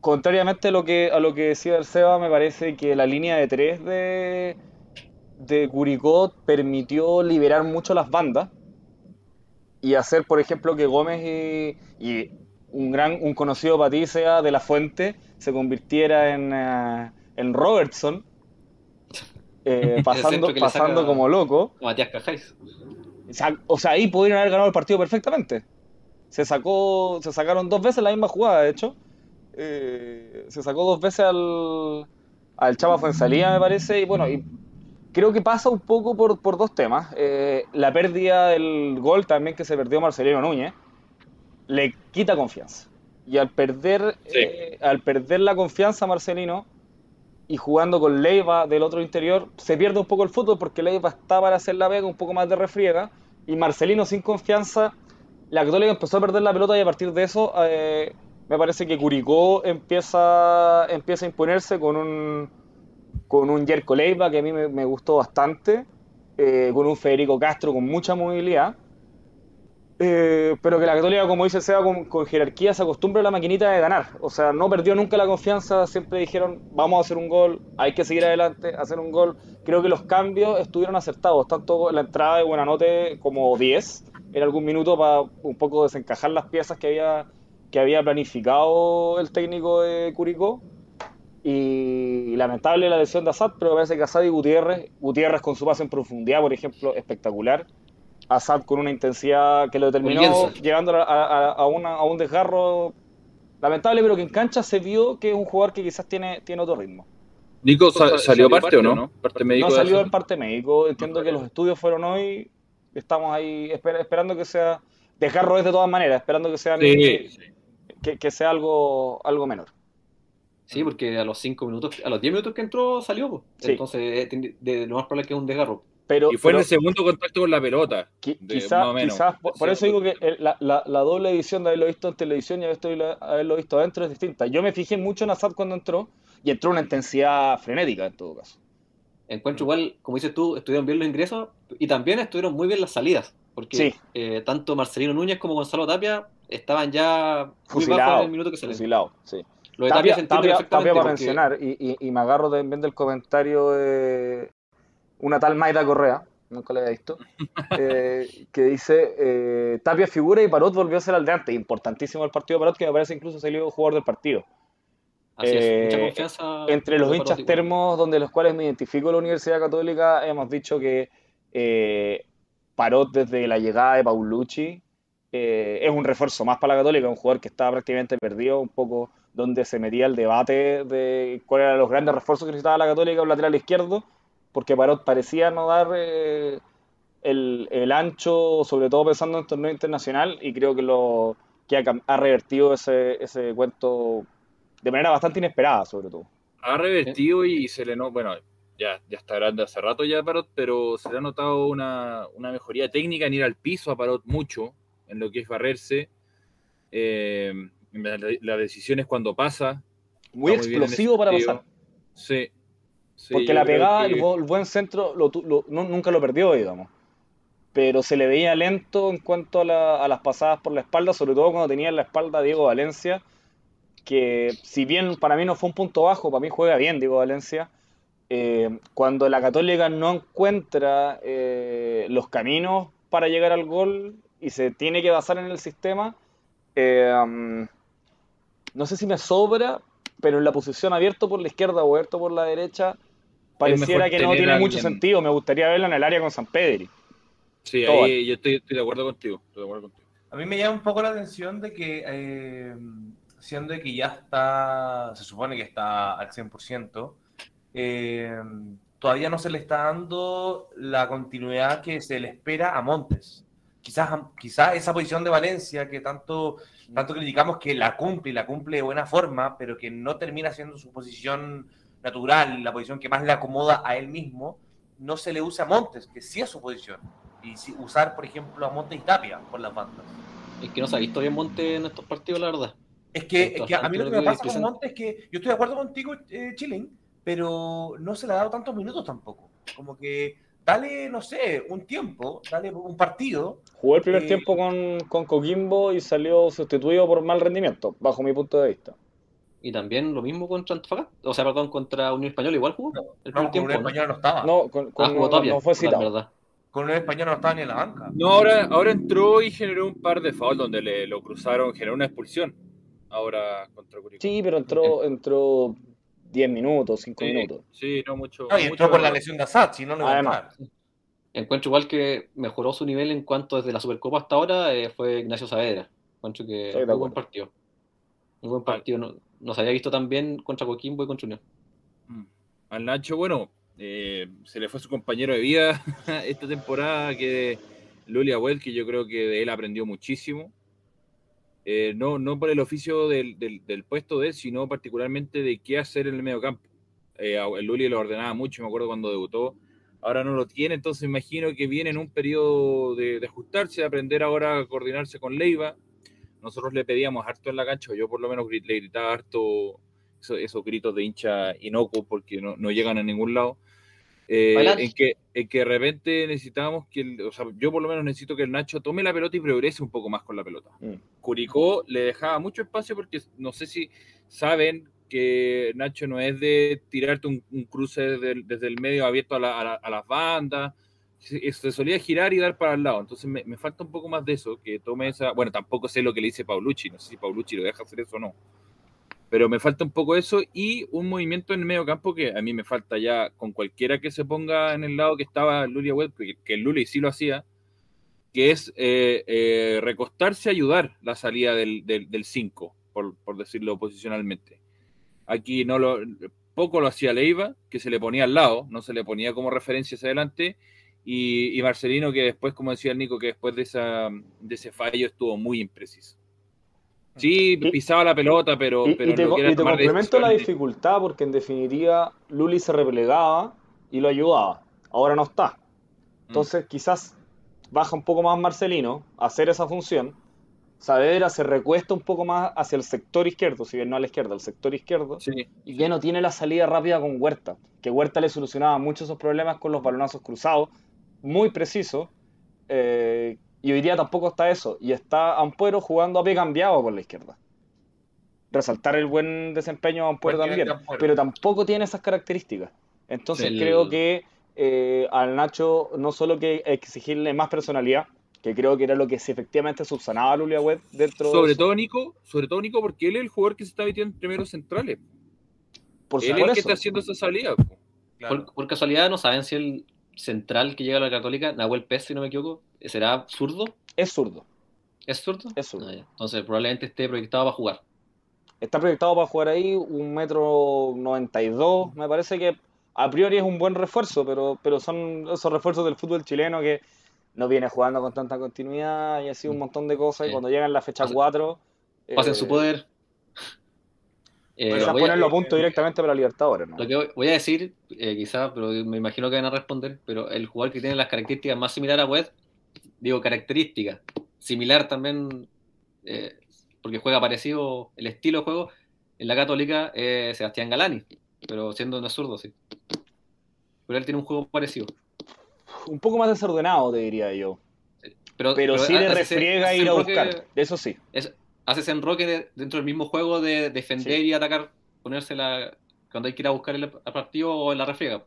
contrariamente a lo, que, a lo que decía el Seba, me parece que la línea de tres de, de Curicó permitió liberar mucho las bandas y hacer, por ejemplo, que Gómez y, un gran un conocido para ti sea de la Fuente se convirtiera en, eh, en Robertson eh, pasando, pasando como loco. Matías Cajáis. O sea, ahí pudieron haber ganado el partido perfectamente. Se sacó, se sacaron dos veces la misma jugada, de hecho. Eh, se sacó dos veces al, al Chava Fuensalía, me parece. Y bueno, y creo que pasa un poco por, por dos temas. Eh, la pérdida del gol también que se perdió Marcelino Núñez le quita confianza. Y al perder, al perder la confianza Marcelino, y jugando con Leiva del otro interior, se pierde un poco el fútbol porque Leiva está para hacer la vega, un poco más de refriega, y Marcelino sin confianza, la Católica empezó a perder la pelota y a partir de eso eh, me parece que Curicó empieza, empieza a imponerse con un, con un Jerko Leiva que a mí me, gustó bastante, eh, con un Federico Castro con mucha movilidad, eh, pero que la Católica, como dice Seba, con, con, jerarquía se acostumbra a la maquinita de ganar. O sea, no perdió nunca la confianza, siempre dijeron, vamos a hacer un gol, hay que seguir adelante, hacer un gol. Creo que los cambios estuvieron acertados, tanto la entrada de Buenanote como 10, en algún minuto para un poco desencajar las piezas que había, que había planificado el técnico de Curicó. Y lamentable la lesión de Assad, pero parece que Assad y Gutiérrez, Gutiérrez con su pase en profundidad, por ejemplo, espectacular Assad con una intensidad que lo terminó llegando a, un desgarro lamentable, pero que en cancha se vio que es un jugador que quizás tiene, tiene otro ritmo. Nico, ¿salió, parte, o no? ¿Parte médico no salió en parte médico. Entiendo que los estudios fueron hoy. Estamos ahí esperando que sea. Desgarro es de todas maneras, esperando que sea, que, sea algo, algo menor. Sí, porque a los 5 minutos, a los 10 minutos que entró salió. Entonces, de, lo más probable es que es un desgarro y fue en el segundo contacto con la pelota. quizás, por, eso digo que la, doble edición de haberlo visto en televisión y haberlo visto adentro es distinta. Yo me fijé mucho en Assad cuando entró y entró una intensidad frenética en todo caso. Encuentro igual, como dices tú, estuvieron bien los ingresos y también estuvieron muy bien las salidas. Porque eh, tanto Marcelino Núñez como Gonzalo Tapia estaban ya fusilados en el minuto que se fusilado, sí. Lo de Tapia, Tapia, Tapia para mencionar, y, y, me agarro también del comentario de, una tal Maida Correa, nunca la había visto, eh, que dice eh, Tapia figura y Parot volvió a ser al de antes. Importantísimo el partido de Parot, que me parece incluso salió jugador del partido. Así es, mucha eh, confianza entre los hinchas termos, donde los cuales me identifico la Universidad Católica, hemos dicho que Parot desde la llegada de Paulucci es un refuerzo más para la Católica, un jugador que estaba prácticamente perdido, un poco donde se metía el debate de cuáles eran los grandes refuerzos que necesitaba la Católica, un lateral izquierdo, porque Parot parecía no dar eh, el, ancho, sobre todo pensando en el torneo internacional, y creo que lo que ha, revertido ese, ese, cuento de manera bastante inesperada, sobre todo. Ha revertido y se le no, bueno, ya, ya está grande hace rato ya Parot, pero se le ha notado una, mejoría técnica en ir al piso a Parot mucho, en lo que es barrerse. Eh, las decisiones cuando pasa. Muy explosivo para pasar. Sí, porque la pegada, el, buen centro, nunca lo perdió, digamos. Pero se le veía lento en cuanto a, las pasadas por la espalda, sobre todo cuando tenía en la espalda Diego Valencia, que si bien para mí no fue un punto bajo, para mí juega bien Diego Valencia. Eh, cuando la Católica no encuentra eh, los caminos para llegar al gol y se tiene que basar en el sistema, eh, um, no sé si me sobra, pero en la posición abierto por la izquierda o abierto por la derecha, pareciera que no tiene mucho sentido. Me gustaría verlo en el área con San Pedri. Sí, ahí yo estoy, de acuerdo contigo, A mí me llama un poco la atención de que, eh, siendo que ya está, se supone que está al 100%, eh, todavía no se le está dando la continuidad que se le espera a Montes. Quizás, quizás esa posición de Valencia que tanto, tanto criticamos que la cumple y la cumple de buena forma, pero que no termina siendo su posición natural, la posición que más le acomoda a él mismo, no se le usa a Montes, que sí es su posición. Y si, usar, por ejemplo, a Montes y Tapia por las bandas. Es que no se ha visto bien Montes en estos partidos, la verdad. Es que, a mí lo que me pasa con Montes es que yo estoy de acuerdo contigo, eh, pero no se le ha dado tantos minutos tampoco. Como que dale, no sé, un tiempo, dale un partido. Jugó el primer Eh, tiempo con, con Coquimbo y salió sustituido por mal rendimiento, bajo mi punto de vista. Y también lo mismo contra Antofagasta, o sea, perdón, contra Unión Española, igual jugó. No, el no, primer con tiempo, Unión. Española no estaba. No, con, con- Ah, jugó no, todavía, no fue la citado. verdad. Con Unión Española no estaba ni en la banca. No, ahora, ahora entró y generó un par de fouls donde le, lo cruzaron, generó una expulsión. Ahora contra Curicó. Sí, pero entró, entró 10 minutos, 5 Sí, minutos. sí, no mucho. No, y mucho entró con la error. lesión de Assad, si no, a Además. Encuentro igual que mejoró su nivel en cuanto desde la Supercopa hasta ahora eh, fue Ignacio Saavedra. Encuentro que de muy buen partido. Muy buen partido. No, no se había visto tan bien contra Coquimbo y contra Unión. Mm. Al Nacho, bueno, eh, se le fue su compañero de vida esta temporada, que Lulia Well, que yo creo que de él aprendió muchísimo. Eh, no, no por el oficio del, del- puesto de él, sino particularmente de qué hacer en el medio campo. Eh, el Luli lo ordenaba mucho, me acuerdo cuando debutó. Ahora no lo tiene, entonces imagino que viene en un periodo de, de ajustarse, de aprender ahora a coordinarse con Leiva. Nosotros le pedíamos harto en la cancha, yo por lo menos le gritaba harto eso- esos gritos de hincha inocuos porque no, no llegan a ningún lado. Eh, en, que, en que de repente necesitábamos que, el- o sea, yo por lo menos necesito que el Nacho tome la pelota y progrese un poco más con la pelota. Mm. Curicó le dejaba mucho espacio porque no sé si saben que Nacho no es de tirarte un, un cruce desde el, desde el medio abierto a, la- a la- a las bandas. Se, solía girar y dar para el lado. Entonces me, me falta un poco más de eso, que tome esa... Bueno, tampoco sé lo que le dice Paulucci, no sé si Paulucci lo deja hacer eso o no. Pero me falta un poco eso y un movimiento en el medio campo que a mí me falta ya con cualquiera que se ponga en el lado que estaba Lulia Web, que, que Luli sí lo hacía, que es eh, eh, recostarse ayudar la salida del 5, por, por decirlo posicionalmente. Aquí no lo, poco lo hacía Leiva, que se le ponía al lado, no se le ponía como referencia hacia adelante, y, y Marcelino, que después, como decía el Nico, que después de, esa, de ese fallo estuvo muy impreciso. Sí, pisaba la pelota, pero, Y, pero y te, no y te complemento la dificultad porque en definitiva Luli se replegaba y lo ayudaba. Ahora no está. Mm. Entonces quizás baja un poco más Marcelino a hacer esa función. Saavedra se recuesta un poco más hacia el sector izquierdo, si bien no a la izquierda, al sector izquierdo. Sí, Y ya no tiene la salida rápida con Huerta, que Huerta le solucionaba muchos esos problemas con los balonazos cruzados, muy preciso. eh, y hoy día tampoco está eso. Y está Ampuero jugando a pie cambiado por la izquierda. Resaltar el buen desempeño de Ampuero también. de Ampuero. Pero tampoco tiene esas características. Entonces Sí, creo que eh, al Nacho no solo que exigirle más personalidad, que creo que era lo que sí efectivamente subsanaba a Lulia Web dentro de sobre su- todo Nico, sobre todo Nico, porque él es el jugador que se está metiendo en primeros centrales. por él es el que está haciendo esa salida. po. Claro. Por, por casualidad, ¿no saben si el central que llega a la Católica, Nahuel Pez, si no me equivoco, será zurdo? Es zurdo. ¿Es zurdo? Es zurdo. Ah. Entonces, probablemente esté proyectado para jugar. Está proyectado para jugar ahí un metro 92. Me parece que a priori es un buen refuerzo, pero, pero son esos refuerzos del fútbol chileno que no viene jugando con tanta continuidad y así un montón de cosas. Y cuando llegan la fecha Pasen- 4, Pasen su poder. Eh, Quizás voy a- ponerlo a punto directamente para Libertadores, ¿no? Lo que voy- voy a decir, eh, quizá, pero me imagino que van a responder, pero el jugador que tiene las características más similares a Wed, digo características, similar también, eh, porque juega parecido el estilo de juego, en la Católica es Sebastián Galani, pero siendo es zurdo, sí. Pero él tiene un juego parecido. Un poco más desordenado, te diría yo. Pero, Pero sí le refriega ir a buscar. Eso sí. es- hace ese enroque de- dentro del mismo juego de defender Sí. y atacar, ponerse la, cuando hay que ir a buscar el, el partido o en la refriega.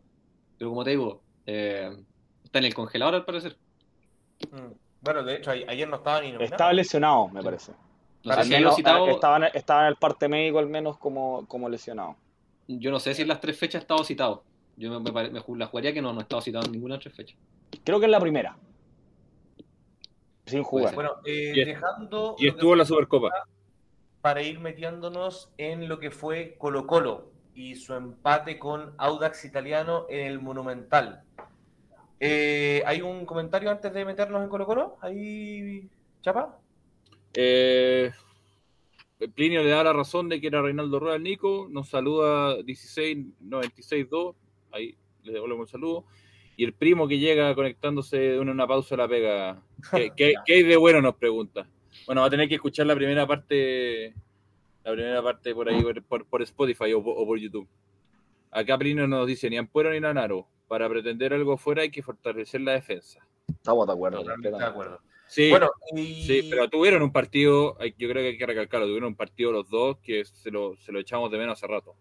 Pero como te digo, eh, está en el congelador al parecer. Mm. Bueno, de hecho, ayer no estaba ni nominado. Estaba lesionado, me parece. No sé si menos, citado, estaba, en, estaba en el parte médico al menos como, como lesionado. yo no sé si en las tres fechas ha estado citado. Yo me, me me la jugaría que no, no ha estado citado en ninguna de las tres fechas. Creo que es la primera. Sin jugar. ser. Bueno, eh, Y- dejando Y estuvo en la Supercopa. para ir metiéndonos en lo que fue Colo Colo y su empate con Audax Italiano en el Monumental. Eh, ¿Hay un comentario antes de meternos en Colo Colo? ¿Ahí, Chapa? Eh, Plinio le da la razón de que era Reinaldo Rueda al Nico. Nos saluda 16962. Ahí le devolvemos el saludo. Y el primo que llega conectándose de una, una pausa a la pega. ¿Qué, qué, qué hay de bueno? Nos pregunta. Bueno, va a tener que escuchar la primera parte. La primera parte por ahí, por, por- por Spotify o, por- o por YouTube. Acá Plinio nos dice: ni Ampuero ni Nanaro. para pretender algo afuera hay que fortalecer la defensa. Estamos de acuerdo. Totalmente de acuerdo. Sí, Bueno, y... sí, pero tuvieron un partido, yo creo que hay que recalcarlo, tuvieron un partido los dos que se lo, se lo echamos de menos hace rato.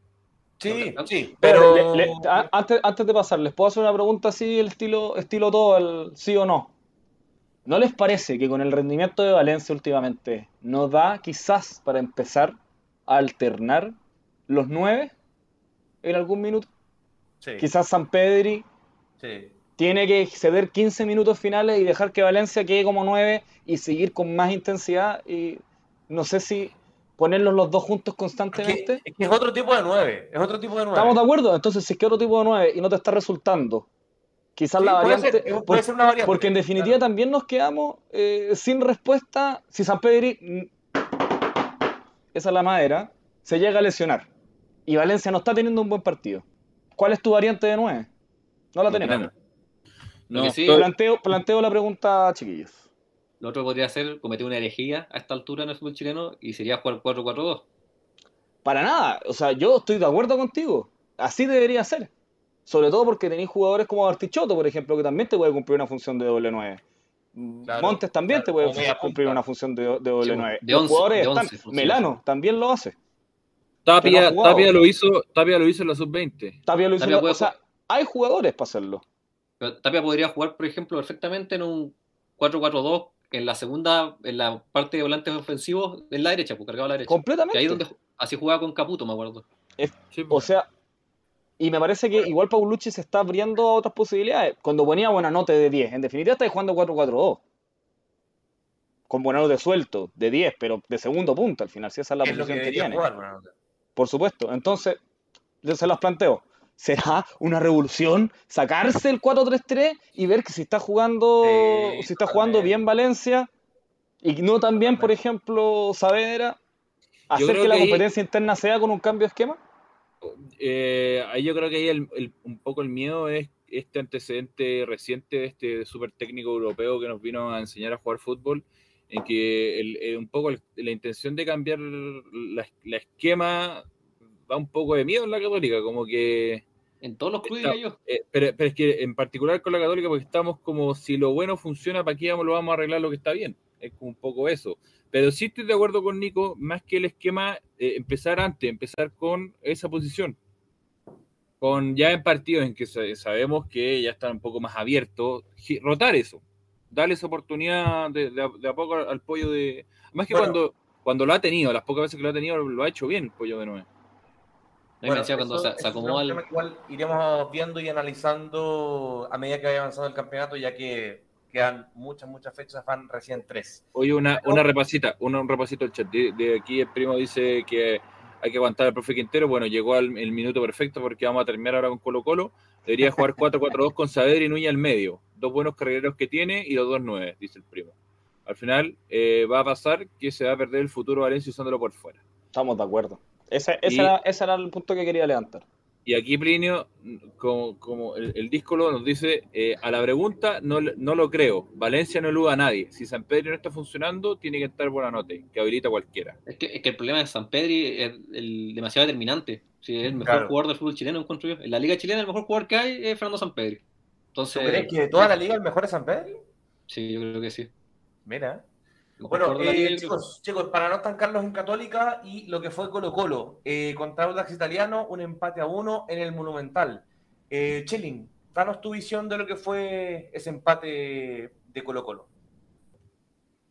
Sí, sí, Pero, pero... le- le- a- antes, antes de pasar, ¿les puedo hacer una pregunta así, el estilo, estilo todo, el sí o no? ¿No les parece que con el rendimiento de Valencia últimamente nos da quizás para empezar a alternar los nueve en algún minuto? Sí, Quizás San Pedri sí. tiene que ceder 15 minutos finales y dejar que Valencia quede como 9 y seguir con más intensidad y no sé si ponerlos los dos juntos Es que, constantemente. es que es otro tipo de nueve, es otro tipo de nueve. ¿Estamos de acuerdo? Entonces, si es que otro tipo de 9 y no te está resultando, quizás Sí, la puede variante... ser, puede ser una variante. porque en definitiva claro. también nos quedamos eh, sin respuesta si San Pedri, mm, esa es la madera, se llega a lesionar y Valencia no está teniendo un buen partido. ¿Cuál es tu variante de 9? No la No tenemos. No, sí, pero- Planteo, planteo la pregunta, chiquillos. Lo otro podría ser cometer una herejía a esta altura en el fútbol chileno y sería jugar 4-4-2. Para nada, o sea, yo estoy de acuerdo contigo. Así debería ser. Sobre todo porque tenéis jugadores como Bartichotto, por ejemplo, que también te puede cumplir una función de doble 9. Claro, Montes también claro, te puede cumplir una función de, de doble Sí, 9. de Los 11, jugadores de están. 11 funciona. Melano también lo hace. Tapia, no. Tapia lo hizo, Tapia lo hizo en la sub-20. Tapia lo hizo. Tapia puede o sea, hay jugadores para hacerlo. Pero Tapia podría jugar, por ejemplo, perfectamente en un 4-4-2 en la segunda, en la parte de volantes ofensivos, en la derecha, pues cargado a la derecha. Completamente. ahí donde así jugaba con Caputo, me acuerdo. Sí, O pues. sea, y me parece que igual Paulucci se está abriendo a otras posibilidades. Cuando ponía Buenanote de 10, en definitiva está jugando 4-4-2. Con Buenanote suelto, de 10, pero de segundo punto al final, si esa es la Es lo que posición que, tiene. jugar, Por supuesto. Entonces, yo se las planteo. ¿Será una revolución sacarse el 4-3-3 y ver que si está jugando, Sí, si está jugando bien Valencia y no también, por ejemplo, Saavedra, hacer que la ahí- competencia interna sea con un cambio de esquema? Eh, ahí yo creo que ahí el- el- un poco el miedo es este antecedente reciente de este super técnico europeo que nos vino a enseñar a jugar fútbol, en que el- eh, un poco la intención de cambiar la, la esquema da un poco de miedo en la católica, como que... En todos los clubes, Está- diría yo. eh, pero, pero es que en particular con la católica, porque estamos como si lo bueno funciona, ¿para qué vamos, lo vamos a arreglar lo que está bien? Es como un poco eso. Pero sí estoy de acuerdo con Nico, más que el esquema, eh, empezar antes, empezar con esa posición. Con ya en partidos en que sa- sabemos que ya están un poco más abiertos, rotar eso. Darle esa oportunidad de, de a, de a poco al, al pollo de. Más que Bueno. cuando, cuando lo ha tenido, las pocas veces que lo ha tenido, lo ha hecho bien el pollo de nueve. Me cuando eso- se, se acomoda el, que Igual iremos viendo y analizando a medida que vaya avanzando el campeonato, ya que quedan muchas, muchas fechas, van recién tres. Oye, una, una repasita, una, un repasito al chat. De, de aquí el primo dice que hay que aguantar al profe Quintero. Bueno, llegó al, el minuto perfecto porque vamos a terminar ahora con Colo Colo. Debería jugar 4-4-2 con Saavedra y Núñez al medio. Dos buenos carrereros que tiene y los dos nueve, dice el primo. Al final eh, va a pasar que se va a perder el futuro Valencia usándolo por fuera. Estamos de acuerdo. Ese, ese Y- era, ese era el punto que quería levantar. Y aquí Plinio, como, como el, el díscolo nos dice, eh, a la pregunta no, no lo creo. Valencia no eluda a nadie. Si San Pedro no está funcionando, tiene que estar Buenanote, que habilita cualquiera. Es que, es que el problema de San Pedri es el demasiado determinante. Si es el mejor Claro. jugador del fútbol chileno, encuentro yo. En la Liga Chilena, el mejor jugador que hay es Fernando San Pedri. ¿Tú Entonces, crees que de toda la liga el mejor es San Pedro? sí, yo creo que sí. Mira. Bueno, eh, chicos, chicos, para no estancarlos en Católica y lo que fue Colo Colo, eh, contra Audax Italiano, un empate a uno en el Monumental. Eh, Chilling, danos tu visión de lo que fue ese empate de Colo Colo.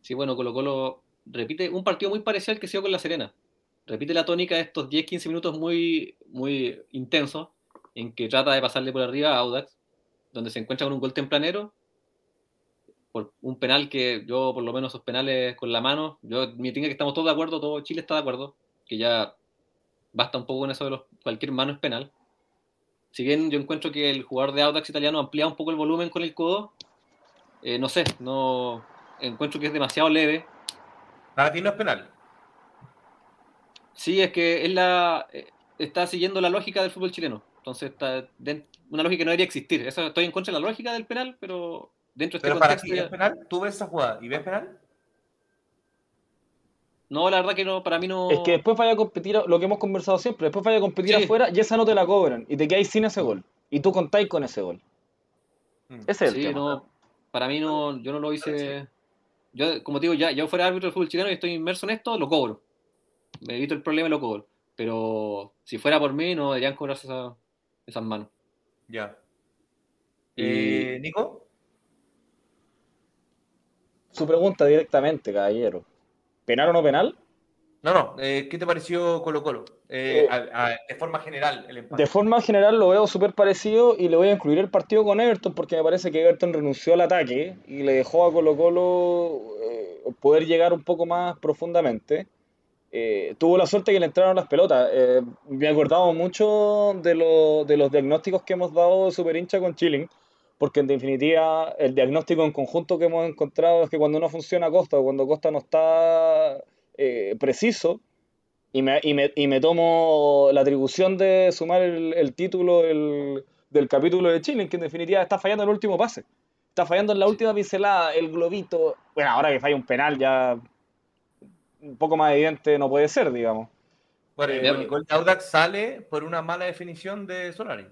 Sí, bueno, Colo Colo repite un partido muy parecido al que se dio con La Serena. Repite la tónica de estos 10-15 minutos muy, muy intensos, en que trata de pasarle por arriba a Audax, donde se encuentra con un gol tempranero, por un penal que yo, por lo menos, esos penales con la mano, yo me tenga que estamos todos de acuerdo, todo Chile está de acuerdo, que ya basta un poco con eso de los, cualquier mano es penal. Si bien yo encuentro que el jugador de Audax italiano amplía un poco el volumen con el codo, eh, no sé, no encuentro que es demasiado leve. Para ti no es penal. Sí, es que es la eh, está siguiendo la lógica del fútbol chileno. Entonces está una lógica que no debería existir. Eso, estoy en contra de la lógica del penal, pero dentro de este Pero para contexto ti ya- es penal. ¿Tú ves esa jugada y ves penal? no, la verdad que no, para mí no. Es que después vaya a competir, lo que hemos conversado siempre, después vaya a competir Sí. afuera y esa no te la cobran y te quedáis sin ese gol. Y tú contáis con ese gol. Mm. Ese es el Sí, tema. no, para mí no, yo no lo hice. Yo, como te digo, ya, yo fuera árbitro del fútbol chileno y estoy inmerso en esto, lo cobro. Me evito el problema y lo cobro. Pero si fuera por mí, no deberían cobrarse esa- esas manos. Ya. Y- Eh, Nico, Su pregunta directamente, caballero. ¿Penal o no penal? no, no, eh, ¿qué te pareció Colo Colo? Eh, Eh, a- a- de forma general, el empate. De forma general lo veo súper parecido y le voy a incluir el partido con Everton porque me parece que Everton renunció al ataque y le dejó a Colo Colo eh, poder llegar un poco más profundamente. Tuvo la suerte que le entraron las pelotas. Me he acordado mucho de, lo- de los diagnósticos que hemos dado de Super Hincha con Chilling, porque en definitiva el diagnóstico en conjunto que hemos encontrado es que cuando no funciona Costa o cuando Costa no está eh, preciso, y me, y, me, y me tomo la atribución de sumar el, el título del, del capítulo de Chile, que en definitiva está fallando el último pase. Está fallando en la última pincelada, el globito. Bueno, ahora que falla un penal ya un poco más evidente no puede ser, digamos. Bueno, Eh, el gol de Audax sale por una mala definición de Solari.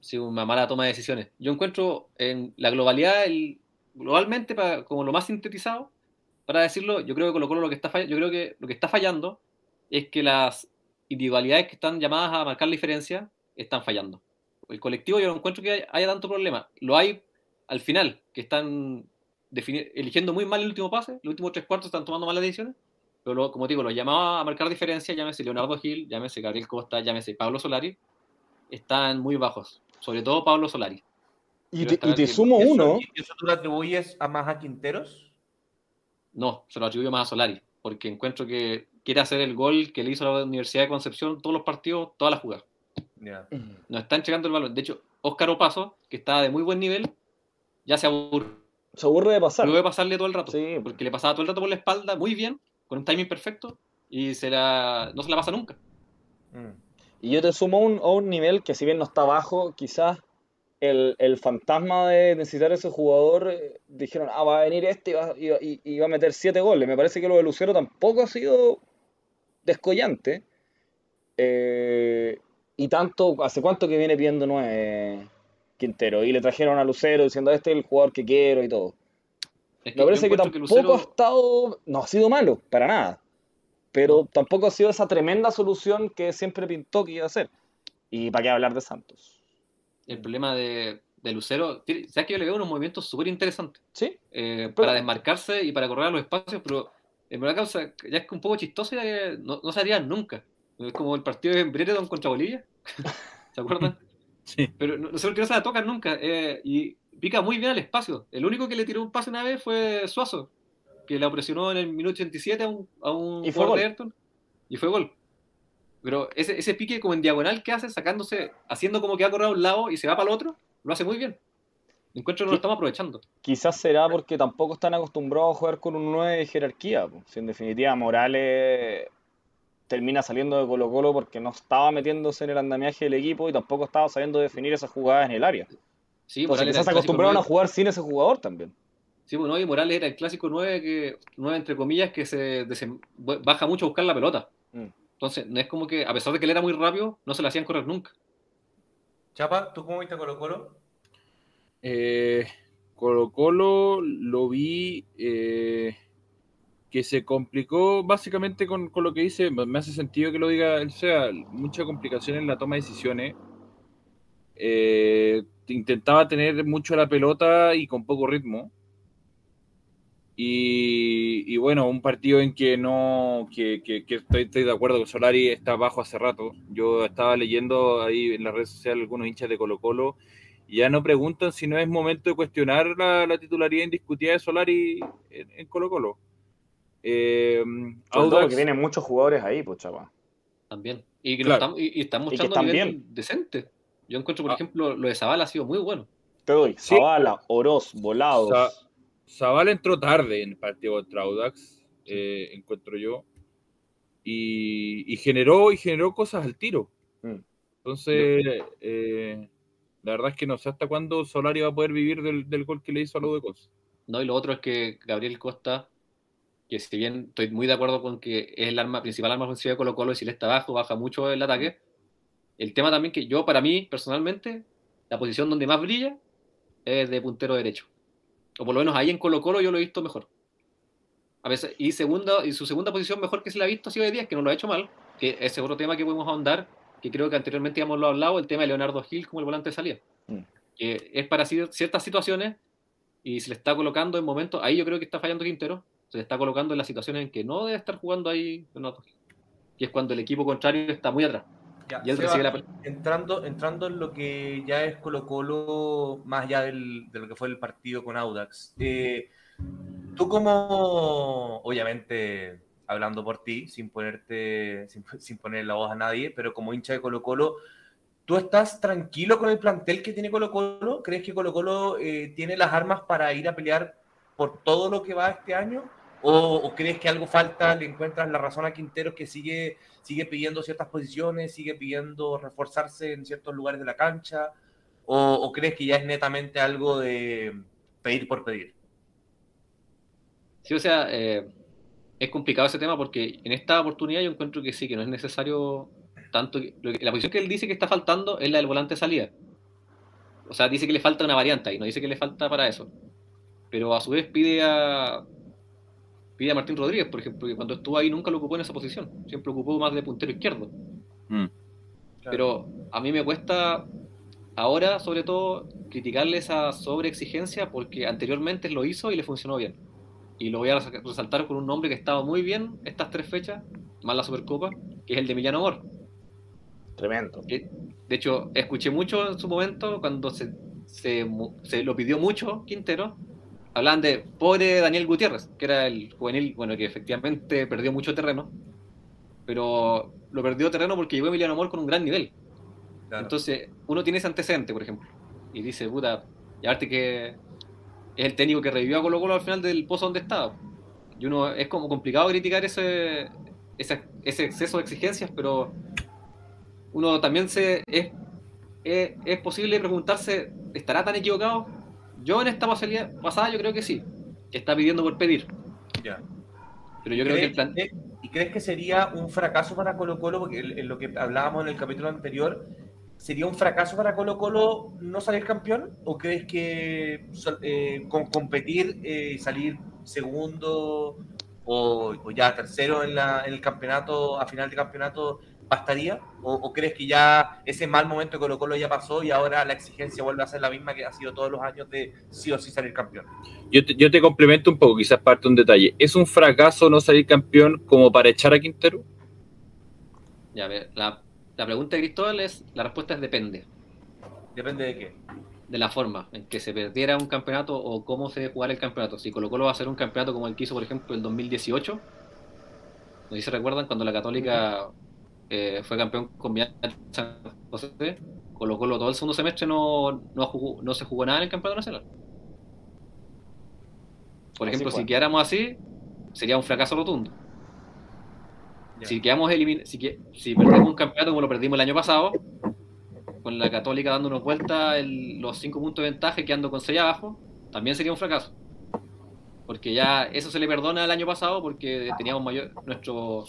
Sí, una mala toma de decisiones. Yo encuentro en la globalidad, el, globalmente, para, como lo más sintetizado, para decirlo, yo creo que lo que está yo creo que lo que está fallando es que las individualidades que están llamadas a marcar la diferencia están fallando. El colectivo yo no encuentro que haya, tanto problema. Lo hay al final, que están eligiendo muy mal el último pase, los últimos tres cuartos están tomando malas decisiones, pero lo- como digo, los llamados a marcar diferencia, llámese Leonardo Gil, llámese Gabriel Costa, llámese Pablo Solari, están muy bajos, sobre todo Pablo Solari. Y te, y sumo ¿Eso, uno, y ¿Eso tú lo atribuyes a más a Quinteros? No, se lo atribuyo más a Solari, porque encuentro que quiere hacer el gol que le hizo a la Universidad de Concepción todos los partidos, todas las jugadas. Ya. No está entregando el balón. De hecho, Óscar Opaso, que está de muy buen nivel, ya se aburre. se aburre de pasar. Luego de pasarle todo el rato. Sí. Porque le pasaba todo el rato por la espalda, muy bien, con un timing perfecto, y se la, no se la pasa nunca. Mm. Y yo te sumo a un, a un nivel que si bien no está bajo, quizás el, el fantasma de necesitar ese jugador, eh, dijeron, ah, va a venir este y va, y va- y- y va a meter siete goles. Me parece que lo de Lucero tampoco ha sido descollante. Eh, y tanto, ¿hace cuánto que viene pidiendo nueve Quintero? Y le trajeron a Lucero diciendo, este es el jugador que quiero y todo. Es Me parece que tampoco Lucero- ha estado, no ha sido malo, para nada. Pero tampoco ha sido esa tremenda solución que siempre pintó que iba a ser. Y para qué hablar de Santos. el problema de, de Lucero, sabes que yo le veo unos movimientos súper interesantes. ¿Sí? eh, Pero- para desmarcarse y para correr a los espacios, pero en verdad causa, ya es que un poco chistoso ya que no, no se haría nunca. Es como el partido de Brereton contra Bolivia, ¿se acuerdan? Sí. Pero no, no sé por qué no se la tocan nunca. eh, y pica muy bien al espacio. El único que le tiró un pase una vez fue Suazo, que la presionó en el minuto 87 a un, a un Y jugador de gol. Everton y fue gol. Pero ese, ese pique como en diagonal que hace, sacándose, haciendo como que va a correr a un lado y se va para el otro, lo hace muy bien. Encuentro que no lo estamos aprovechando. Quizás será porque tampoco están acostumbrados a jugar con un 9 de jerarquía. po. Si en definitiva Morales termina saliendo de Colo Colo porque no estaba metiéndose en el andamiaje del equipo y tampoco estaba sabiendo definir esas jugadas en el área. Sí, Entonces Morales quizás se acostumbraron a jugar sin ese jugador también. Sí, bueno, y Morales era el clásico 9 que 9 entre comillas que se desem- baja mucho a buscar la pelota. Mm. Entonces, no es como que a pesar de que él era muy rápido, no se le hacían correr nunca. Chapa, ¿tú cómo viste a Colo Colo? Eh, Colo Colo lo vi eh, que se complicó básicamente con, con lo que dice, me hace sentido que lo diga él, sea, mucha complicación en la toma de decisiones. Eh, intentaba tener mucho la pelota y con poco ritmo. Y, y bueno, un partido en que no, que, que- que estoy, estoy de acuerdo que Solari está bajo hace rato. Yo estaba leyendo ahí en las redes sociales algunos hinchas de Colo Colo y ya no preguntan si no es momento de cuestionar la, la titularidad indiscutida de Solari en, en Colo Colo. Eh, Audax- porque tienen muchos jugadores ahí, pues chapa. También. Y, que Claro. están, y, y están que mostrando están nivel bien. decente. Yo encuentro, por Ah. ejemplo, lo de Zavala ha sido muy bueno. Te doy. Sí. Zavala, Oroz, Volados. Sa- Zavala entró tarde en el partido contra Audax, eh, encuentro yo, y, y generó y generó cosas al tiro. Mm. Entonces, eh, la verdad es que no sé hasta cuándo Solari va a poder vivir del, del gol que le hizo a Ludo de Cos. ¿no? Y lo otro es que Gabriel Costa, que si bien estoy muy de acuerdo con que es el arma principal arma ofensiva de Colo Colo y si él está abajo, baja mucho el ataque. El tema también que yo, para mí, personalmente, la posición donde más brilla es de puntero derecho. O por lo menos ahí en Colo Colo yo lo he visto mejor. A veces, y, segunda, y su segunda posición mejor que se la ha visto ha sido de 10, que no lo ha hecho mal, que ese otro tema que podemos ahondar, que creo que anteriormente ya hemos hablado, el tema de Leonardo Gil como el volante de salida. Mm. Que es para ciertas situaciones y se le está colocando en momentos, ahí yo creo que está fallando Quintero, se le está colocando en las situaciones en que no debe estar jugando ahí Leonardo Gil. Y es cuando el equipo contrario está muy atrás. Ya, Y él la entrando, entrando en lo que ya es Colo Colo, más allá del- de lo que fue el partido con Audax, eh, tú como, obviamente, hablando por ti, sin ponerte, sin, sin poner la voz a nadie, pero como hincha de Colo Colo, ¿tú estás tranquilo con el plantel que tiene Colo Colo? ¿Crees que Colo Colo eh, tiene las armas para ir a pelear por todo lo que va este año? ¿O, o crees que algo falta? ¿Le encuentras la razón a Quintero que sigue sigue pidiendo ciertas posiciones, sigue pidiendo reforzarse en ciertos lugares de la cancha, o, crees que ya es netamente algo de pedir por pedir? Sí, o sea, eh, es complicado ese tema porque en esta oportunidad yo encuentro que sí, que no es necesario tanto. que- la posición que él dice que está faltando es la del volante de salida. O sea, dice que le falta una variante ahí, no dice que le falta para eso. Pero a su vez pide a pide a Martín Rodríguez, por ejemplo, que cuando estuvo ahí nunca lo ocupó en esa posición, siempre ocupó más de puntero izquierdo. Mm. Pero a mí me cuesta ahora, sobre todo, criticarle esa sobreexigencia porque anteriormente lo hizo y le funcionó bien. Y lo voy a res- resaltar con un nombre que estaba muy bien estas tres fechas, más la Supercopa, que es el de Emiliano Amor. Tremendo. De hecho, escuché mucho en su momento cuando se, se lo pidió mucho Quintero. Hablaban de pobre Daniel Gutiérrez, que era el juvenil, bueno, que efectivamente perdió mucho terreno, pero lo perdió terreno porque llegó Emiliano Amor con un gran nivel. Claro. Entonces, uno tiene ese antecedente, por ejemplo, y dice, puta, y aparte que es el técnico que revivió a Colo Colo al final del pozo donde estaba. Y uno es como complicado criticar ese, ese, ese exceso de exigencias, pero uno también se es, es, es posible preguntarse, ¿estará tan equivocado? Yo en esta pasada, pasada yo creo que sí, que está pidiendo por pedir. Ya. Pero yo creo que el plan... ¿Crees- ¿Y crees que sería un fracaso para Colo Colo? Porque en lo que hablábamos en el capítulo anterior, ¿sería un fracaso para Colo Colo no salir campeón? ¿O crees que eh, con competir y salir segundo o, o ya tercero en, la- en el campeonato, a final de campeonato, bastaría? ¿O, o crees que ya ese mal momento de Colo Colo ya pasó y ahora la exigencia vuelve a ser la misma que ha sido todos los años de sí o sí salir campeón? Yo te, yo te complemento un poco, quizás parte un detalle. ¿Es un fracaso no salir campeón como para echar a Quintero? Ya, a ver, la, la pregunta de Cristóbal es, la respuesta es depende. Depende de qué. de la forma en que se perdiera un campeonato o cómo se debe jugar el campeonato. Si Colo Colo va a hacer un campeonato como el que hizo, por ejemplo, el 2018, no sé si se recuerdan, cuando la Católica eh, fue campeón con San José, Colo Colo todo el segundo semestre no, no, jugó- no se jugó nada en el campeonato nacional. Por Así ejemplo, fue. si quedáramos así, sería un fracaso rotundo. Ya. Si quedamos elimin- si, que- si perdemos un campeonato como lo perdimos el año pasado, con la Católica dándonos vuelta el- los cinco puntos de ventaja y quedando con seis abajo, también sería un fracaso. Porque ya eso se le perdona el año pasado porque teníamos mayor. Nuestro,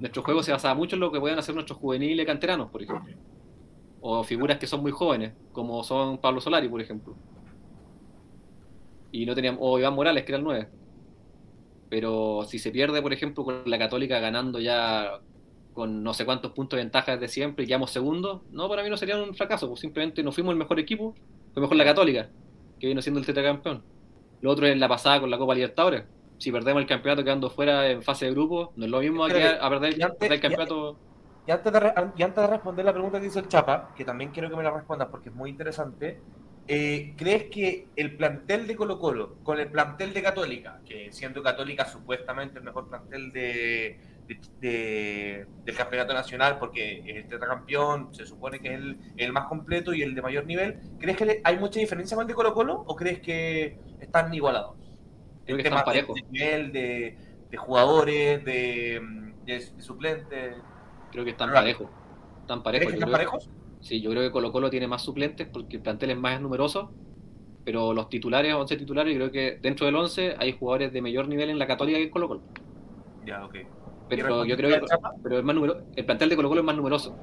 nuestro juego se basaba mucho en lo que pueden hacer nuestros juveniles canteranos, por ejemplo. O figuras que son muy jóvenes, como son Pablo Solari, por ejemplo. Y no teníamos. O Iván Morales, que era el 9. Pero si se pierde, por ejemplo, con la Católica ganando ya con no sé cuántos puntos de ventaja desde siempre y quedamos segundos, no, para mí no sería un fracaso, pues simplemente no fuimos el mejor equipo, fue mejor la Católica, que vino siendo el tetracampeón. Lo otro es la pasada con la Copa Libertadores. Si perdemos el campeonato quedando fuera en fase de grupo, no es lo mismo a, Espérate, quedar- a perder, y antes- perder el campeonato. Y antes, de re- y antes de responder la pregunta que hizo el Chapa, que también quiero que me la respondas porque es muy interesante, eh, ¿crees que el plantel de Colo Colo con el plantel de Católica, que siendo Católica supuestamente el mejor plantel de, de- de- del campeonato nacional, porque es el tetracampeón, se supone que es el, el más completo y el de mayor nivel, ¿crees que le- hay mucha diferencia con el de Colo Colo o crees que están igualados? Creo que temas de- parejos. de nivel, de, de jugadores, de, de, de suplentes. Creo que están parejos. Están ¿Crees parejos. que yo están? Sí, yo creo que Colo Colo tiene más suplentes porque el plantel es más numeroso, pero los titulares, 11 titulares, yo creo que dentro del 11 hay jugadores de mayor nivel en la Católica que en Colo Colo. Ya, ok. Pero ¿Y yo creo que pero es más numero- el plantel de Colo Colo es más numeroso.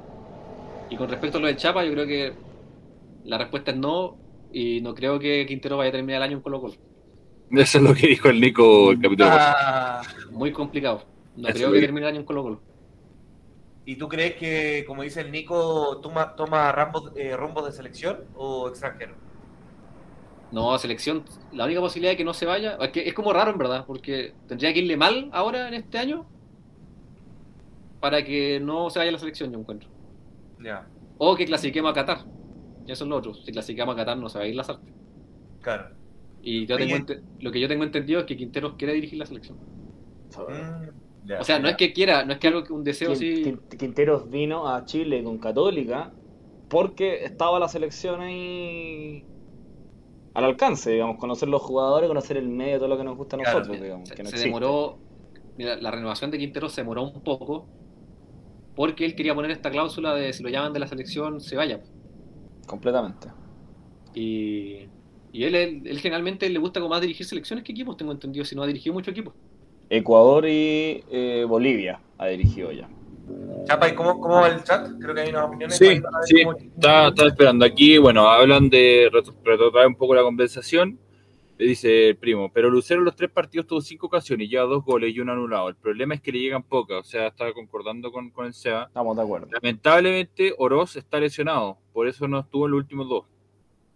Y con respecto a lo del Chapa, yo creo que La respuesta es no, y no creo que Quintero vaya a terminar el año en Colo Colo. Eso es lo que dijo el Nico el capítulo. Ah, Muy complicado. No Eso creo que termine el año en Colo Colo. ¿Y tú crees que, como dice el Nico, toma, toma rambos, eh, rumbos de selección o extranjero? No, selección, la única posibilidad de que no se vaya, es que es como raro en verdad, porque tendría que irle mal ahora en este año para que no se vaya a la selección, yo encuentro. Ya, O que clasiquemos a Qatar. Eso es lo otro. Si clasiquemos a Qatar no se va a ir la Sarte. claro. Y yo Oye. tengo ente- lo que yo tengo entendido es que Quinteros quiere dirigir la selección. Mm, O sea, no es que quiera, no es que algo que un deseo así. Quin- Quinteros vino a Chile con Católica porque estaba la selección ahí al alcance, digamos, conocer los jugadores, conocer el medio, todo lo que nos gusta a Claro, nosotros, digamos, Se, que no se existe. demoró. Mira, la renovación de Quinteros se demoró un poco porque él quería poner esta cláusula de si lo llaman de la selección se vaya. Completamente. Y, y él, él, él generalmente le gusta como más dirigir selecciones que equipos, tengo entendido, si no ha dirigido mucho equipo. Ecuador y eh, Bolivia ha dirigido ya. Chapa, ¿y cómo, cómo va el chat? Creo que hay unas opiniones. Sí, sí, cómo- Estaba, estaba esperando. Aquí, bueno, hablan de ret- retrotraer un poco la conversación. Le dice el primo, pero Lucero en los tres partidos tuvo cinco ocasiones y lleva dos goles y uno anulado. El problema es que le llegan pocas, o sea, estaba concordando con, con el SEA. Estamos de acuerdo. Lamentablemente, Oroz está lesionado, por eso no estuvo en los últimos dos.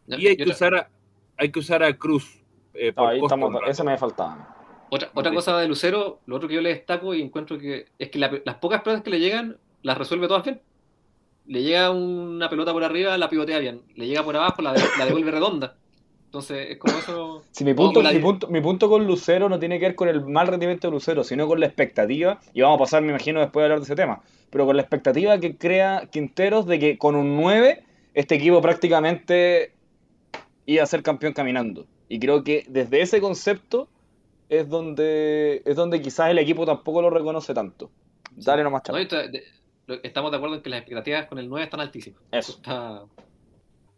Y hay que usar a, hay que usar a Cruz. eh, No, por ahí costo estamos, ese me faltaba. otra, otra cosa de Lucero, lo otro que yo le destaco y encuentro que es que la- las pocas pelotas que le llegan las resuelve todas bien. Le llega una pelota por arriba, la pivotea bien. Le llega por abajo, la, de- la devuelve redonda. Entonces, es como eso. Si mi punto, mi, punto, mi punto con Lucero no tiene que ver con el mal rendimiento de Lucero, sino con la expectativa, y vamos a pasar, me imagino, después de hablar de ese tema, pero con la expectativa que crea Quinteros de que con un 9 este equipo prácticamente iba a ser campeón caminando. Y creo que desde ese concepto es donde, es donde quizás el equipo tampoco lo reconoce tanto. Dale nomás, No, chaval. estamos de acuerdo en que las expectativas con el 9 están altísimas. Eso. Está,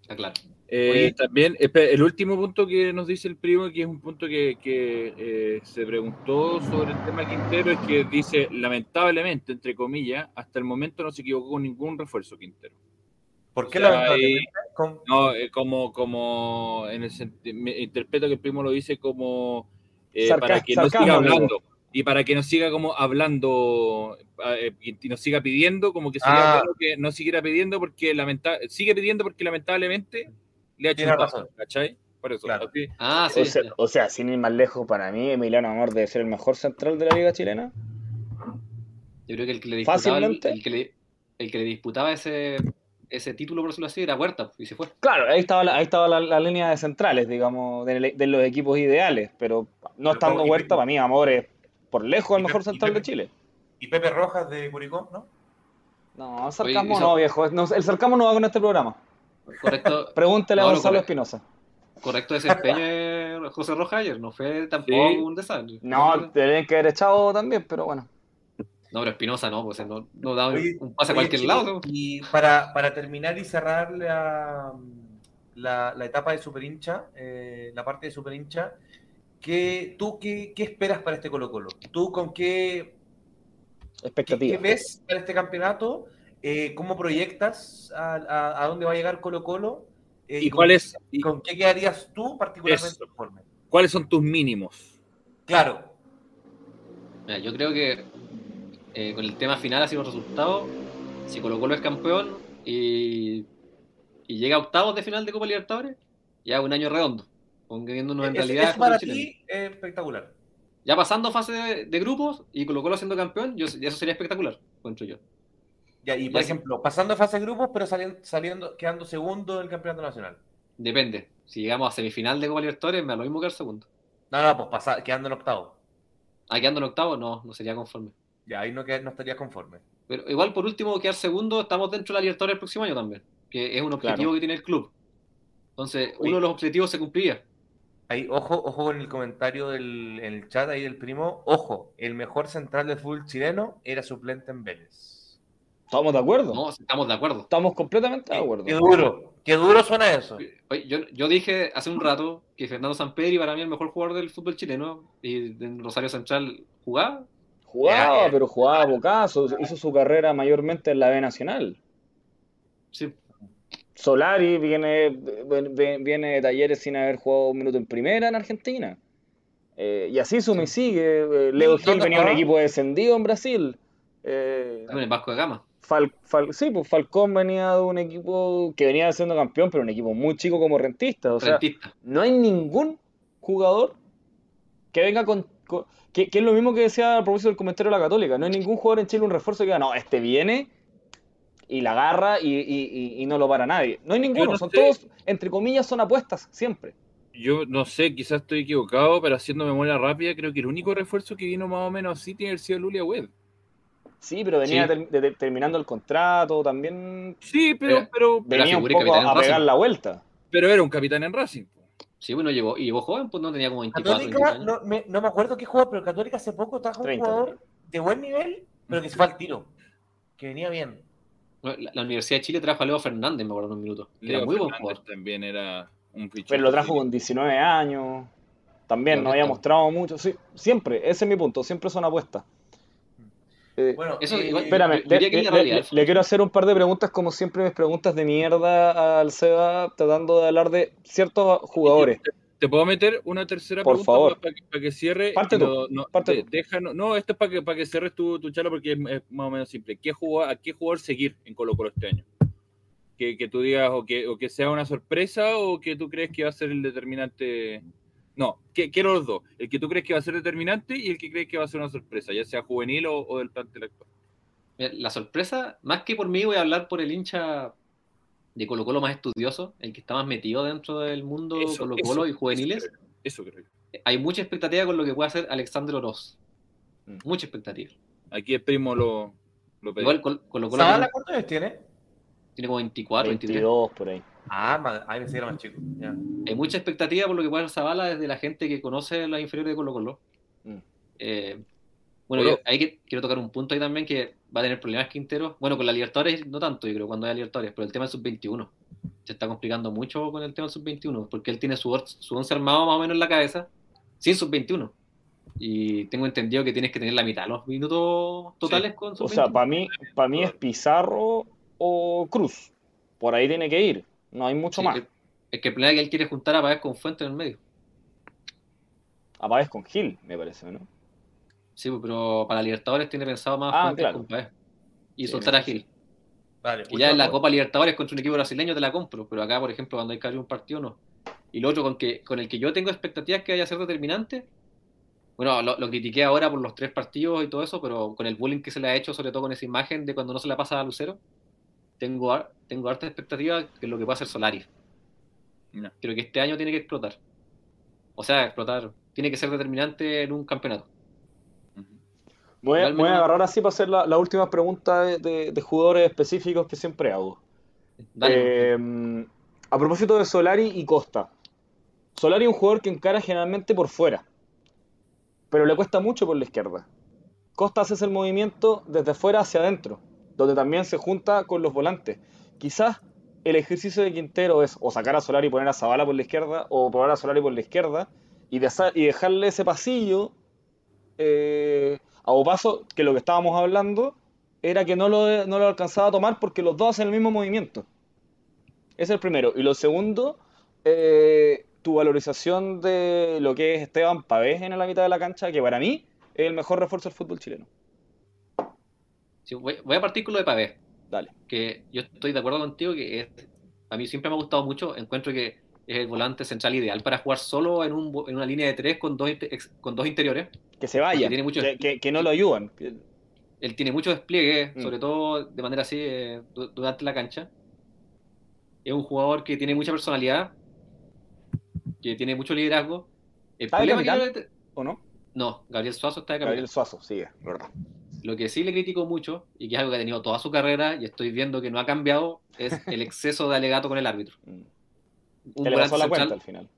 está claro. Eh, también, el último punto que nos dice el primo, que es un punto que, que, eh, se preguntó sobre el tema Quintero, es que dice, lamentablemente, entre comillas, hasta el momento no se equivocó con ningún refuerzo Quintero. ¿Por qué O sea, lamentablemente? No, eh, como, como en el me interpreto que el primo lo dice como eh, Sarca- para que no siga amigo. hablando y para que no siga como hablando eh, y nos siga pidiendo, como que sería Ah. bueno que no siguiera pidiendo porque lamenta sigue pidiendo porque lamentablemente le ha hecho Tiene un razón. daño, ¿cachai? Por eso. Claro. así. Ah, sí. O sea, ya. o sea, sin ir más lejos, para mí Emiliano Amor debe ser el mejor central de la liga chilena. Yo creo que el que le disputaba, el, Fácilmente. el que le, el que le disputaba ese, ese título, por decirlo así, era Huerta, y se fue. Claro, ahí estaba la, ahí estaba la, la línea de centrales, digamos, de, de los equipos ideales, pero no Pero estando Huerta, para mí Amor es por lejos el mejor Pepe- central de Pepe- Chile. Y Pepe Rojas de Curicó, ¿no? No, el sarcasmo Oye, eso- no, viejo, no, el sarcasmo no va con este programa. Correcto, Pregúntele No, a Gonzalo. Espinosa. correcto desempeño de José Rojas ayer, no fue tampoco Sí. un desastre. No, te deben que haber echado también, pero bueno. No, pero Espinosa no, pues no, no da un- Oye, un pase a cualquier lado. Y para, para terminar y cerrar la, la, la etapa de Super Hincha, eh, la parte de Super Hincha, ¿qué, ¿tú qué, qué esperas para este Colo Colo? ¿Tú con qué, qué, qué ves para este campeonato? Eh, ¿Cómo proyectas a, a- a dónde va a llegar Colo Colo? Eh, ¿Y con- cuál es- y- ¿Con qué quedarías tú particularmente conforme? ¿Cuáles son tus mínimos? Claro, Mira, yo creo que eh, con el tema final ha sido el resultado. Si Colo Colo es campeón y, y llega a octavos de final de Copa Libertadores, ya un año redondo. Poniéndonos en es, realidad. es para ti espectacular. Ya pasando fase de, de grupos y Colo Colo siendo campeón, yo, ya eso sería espectacular, encuentro yo. Ya, y por Ya, sí. ejemplo, pasando fase de grupos, pero saliendo, saliendo, quedando segundo del campeonato nacional. Depende. Si llegamos a semifinal de Copa Libertadores, me da lo mismo que el segundo. No, no, pues pasa, quedando en octavo. Ah, quedando en octavo, no, no sería conforme. Ya, ahí no, qued- no estarías conforme. Pero igual, por último, quedar segundo, estamos dentro de la Libertadores el próximo año también, que es un objetivo Claro. que tiene el club. Entonces, Oye. uno de los objetivos se cumpliría. Ahí, ojo, ojo con el comentario del en el chat ahí del primo. Ojo, el mejor central del fútbol chileno era suplente en Vélez. ¿Estamos de acuerdo? No, estamos de acuerdo. Estamos completamente de Qué, acuerdo. qué duro, qué duro suena eso. Oye, yo, yo dije hace un rato que Fernando Sampedri para mí es el mejor jugador del fútbol chileno y en Rosario Central jugaba. Jugaba, pero jugaba a bocazo. Hizo su carrera mayormente en la B Nacional. Sí. Solari viene, viene, de talleres sin haber jugado un minuto en primera en Argentina. Eh, y así suma y sigue. Eh, Leo ¿Y Gil venía de un equipo descendido en Brasil. Eh, También en Vasco de Gama. Fal- Fal- sí, pues Falcón venía de un equipo que venía siendo campeón, pero un equipo muy chico como rentista. O sea, Rentista. no hay ningún jugador que venga con. Que, que es lo mismo que decía a propósito del comentario de la Católica. No hay ningún jugador en Chile un refuerzo que diga, no, este viene y la agarra y, y- y- no lo para nadie. No hay ninguno, no son sé. todos, entre comillas, son apuestas, siempre. Yo no sé, quizás estoy equivocado, pero haciendo memoria rápida, creo que el único refuerzo que vino más o menos así tiene haber sido Lulia Web. Sí, pero venía Sí. ter- de- de- terminando el contrato, también Sí, pero, pero, Pero venía un poco a pegar la vuelta. pero era un capitán en Racing. Sí, bueno, llegó, y llegó joven, pues no tenía como 24, 25 Católica, años. no me, no me acuerdo qué juega, pero Católica hace poco trajo un 30. jugador de buen nivel, pero que se fue al tiro. Que venía bien. La, la Universidad de Chile trajo a Leo Fernández, me acuerdo, en un minuto. Era muy buen jugador. también era un fichaje. Pero lo trajo con 19 años. También no había mostrado mucho. Sí, siempre, ese es mi punto. Siempre son apuestas. Eh, Bueno, Eso eh, igual- espérame, le, quiero hacer un par de preguntas, como siempre, mis preguntas de mierda al Seba, tratando de hablar de ciertos jugadores. ¿Te, te puedo meter una tercera Por pregunta favor. para que, cierre? Parte no, no, parte de- tú. deja- no, no, esto es para que, para que cierres tu, tu charla porque es, es más o menos simple. ¿Qué jugador, ¿A qué jugador seguir en Colo Colo este año? Que, que tú digas o que, o que sea una sorpresa o que tú crees que va a ser el determinante. No, que, quiero los dos. El que tú crees que va a ser determinante y el que crees que va a ser una sorpresa, ya sea juvenil o, o del plantel actual. Mira, La sorpresa, más que por mí, voy a hablar por el hincha de Colo Colo más estudioso, el que está más metido dentro del mundo Eso, Colo eso, Colo y eso juveniles. creo Eso creo yo. Hay mucha expectativa con lo que puede hacer Alexander Oroz. Mm. Mucha expectativa. Aquí el primo lo, lo pedí. Igual Col- Colo Colo ¿Zavala tiene, cuántos años tiene? tiene como 24, 23. 22 por ahí. Ah, ma- ahí pensé que era más chico. Hay mucha expectativa por lo que puede hacer Zavala desde la gente que conoce las inferiores de Colo Colo. Mm. Eh, bueno, yo ahí que, quiero tocar un punto ahí también que va a tener problemas Quintero. Bueno, con la Libertadores no tanto, yo creo, cuando haya Libertadores, pero el tema del sub-21. Se está complicando mucho con el tema del sub-21, porque él tiene su, su once armado más o menos en la cabeza, sin sub-21. Y tengo entendido que tienes que tener la mitad de los minutos totales con O sub-21. sea, para mí, para mí es Pizarro o Cruz. Por ahí tiene que ir. No hay mucho Sí, más. Es, que el problema es que él quiere juntar a Pavés con Fuente en el medio. Apagues con Gil, me parece, ¿no? Sí, pero para Libertadores tiene pensado más Ah, Fuentes claro. con Pavés. Y Sí, soltar a Gil. Vale, Que ya en la Copa Libertadores contra un equipo brasileño te la compro, pero acá, por ejemplo, cuando hay que abrir un partido, no. Y lo otro con, que, con el que yo tengo expectativas que vaya a ser determinante, bueno, lo, lo critiqué ahora por los tres partidos y todo eso, pero con el bullying que se le ha hecho, sobre todo con esa imagen de cuando no se la pasa a Lucero, tengo, har- tengo harta expectativa de lo que pueda hacer Solari. No. Creo que este año tiene que explotar. O sea, explotar, tiene que ser determinante en un campeonato. Voy, a- voy agarrar así para hacer la, la última pregunta de, de- de jugadores específicos que siempre hago. Dale, Eh, a propósito de Solari y Costa. Solari es un jugador que encara generalmente por fuera, pero le cuesta mucho por la izquierda. Costa hace ese movimiento desde fuera hacia adentro, donde también se junta con los volantes. Quizás el ejercicio de Quintero es o sacar a Solari y poner a Zabala por la izquierda, o probar a Solari por la izquierda, y dejarle ese pasillo eh, a Opaso, que lo que estábamos hablando era que no lo, no lo alcanzaba a tomar porque los dos hacen el mismo movimiento. Ese es el primero. Y lo segundo, eh, tu valorización de lo que es Esteban Pavés en la mitad de la cancha, que para mí es el mejor refuerzo del fútbol chileno. Sí, voy, voy a partir con lo de Pavés. Dale. que yo estoy de acuerdo contigo que es, a mí siempre me ha gustado mucho, encuentro que es el volante central ideal para jugar solo en, un, en una línea de tres con dos, con dos interiores. Que se vaya, tiene mucho- que, que- que no lo ayudan. Él tiene mucho despliegue, Mm. sobre todo de manera así eh, du- durante la cancha. Es un jugador que tiene mucha personalidad, que tiene mucho liderazgo. El ¿Está de problema capitán? ¿O no? No, Gabriel Suazo está de capitán. Gabriel Suazo, sigue, verdad. Lo que sí le critico mucho, y que es algo que ha tenido toda su carrera, y estoy viendo que no ha cambiado, es el exceso de alegato con el árbitro. Mm. Un Que le pasó la volante cuenta central- al final.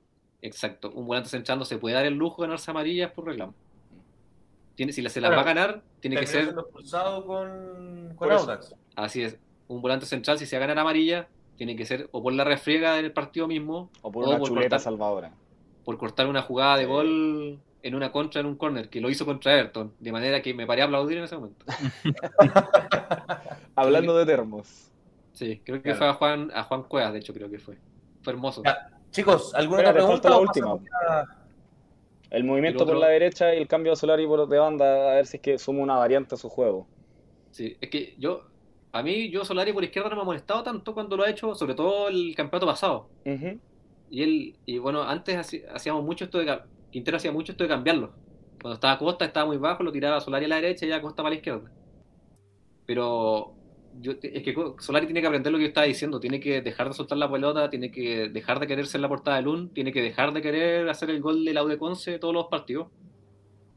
Exacto, un volante central no se puede dar el lujo de ganarse amarillas por reclamo. Tiene, si se las va a ganar, tiene que ser, siendo expulsado con. Audax. así es, un volante central, si se va a ganar amarilla, tiene que ser o por la refriega del partido mismo, O por O una por chuleta cortar. salvadora. por cortar una jugada de Sí. gol en una contra en un corner, que lo hizo contra Everton, de manera que me paré a aplaudir en ese momento. Hablando de termos. Sí, creo que Claro. fue a Juan, a Juan Cuevas, de hecho, creo que fue. Fue hermoso. Ya. Chicos, ¿alguna Espérate, otra falta pregunta? la última. El movimiento El otro- por la derecha y el cambio de Solari por de banda, a ver si es que suma una variante a su juego. Sí, es que yo, a mí, yo Solari por izquierda no me ha molestado tanto cuando lo ha hecho, sobre todo el campeonato pasado. Y él, y bueno, antes hacíamos mucho esto de, Quintero hacía mucho esto de cambiarlo. Cuando estaba Costa, estaba muy bajo, lo tiraba a Solari a la derecha y ya Costa para la izquierda. Pero es que Solari tiene que aprender lo que yo estaba diciendo, tiene que dejar de soltar la pelota, tiene que dejar de querer ser la portada de Lun, tiene que dejar de querer hacer el gol de la Conce todos los partidos.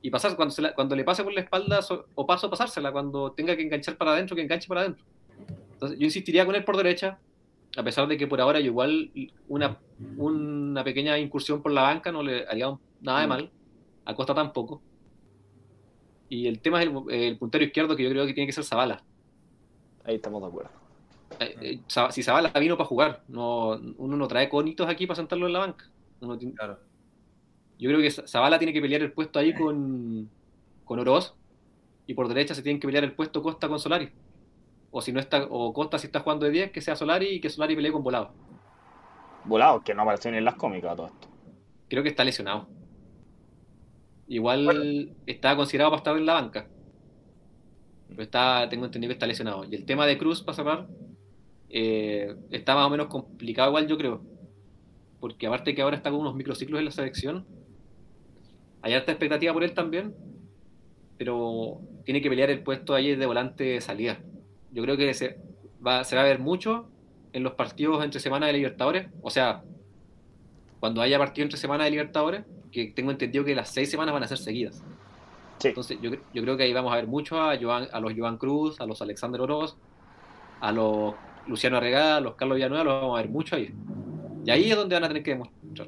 Y pasar, cuando, se la- cuando le pase por la espalda o paso, pasársela, cuando tenga que enganchar para adentro, que enganche para adentro. Entonces, yo insistiría con él por derecha, a pesar de que por ahora yo igual una, una pequeña incursión por la banca no le haría nada de mal, a Costa tampoco. Y el tema es el, el puntero izquierdo que yo creo que tiene que ser Zavala. Ahí estamos de acuerdo. Eh, eh, si Zavala vino para jugar, no, uno no trae conitos aquí para sentarlo en la banca. Uno tiene- Claro. yo creo que Zavala tiene que pelear el puesto ahí con, con Oroz y por derecha se tiene que pelear el puesto Costa con Solari. O si no está, o Costa si está jugando de 10, que sea Solari y que Solari pelee con Volado. Volado, que no apareció ni en las cómicas todo esto. Creo que está lesionado. Igual está considerado para estar en la banca. Pero está, tengo entendido que está lesionado. Y el tema de Cruz, para cerrar, eh, está más o menos complicado igual, yo creo. Porque aparte que ahora está con unos microciclos en la selección, hay harta expectativa por él también, pero tiene que pelear el puesto ahí de volante de salida. Yo creo que se va, se va a ver mucho en los partidos entre semana de Libertadores. O sea, cuando haya partido entre semana de Libertadores, que tengo entendido que las seis semanas van a ser seguidas. Sí. Entonces, yo, yo creo que ahí vamos a ver mucho a, Joan- a los Joan Cruz, a los Alexander Oroz, a los Luciano Arregada, a los Carlos Villanueva, los vamos a ver mucho ahí. Y ahí es donde van a tener que demostrar.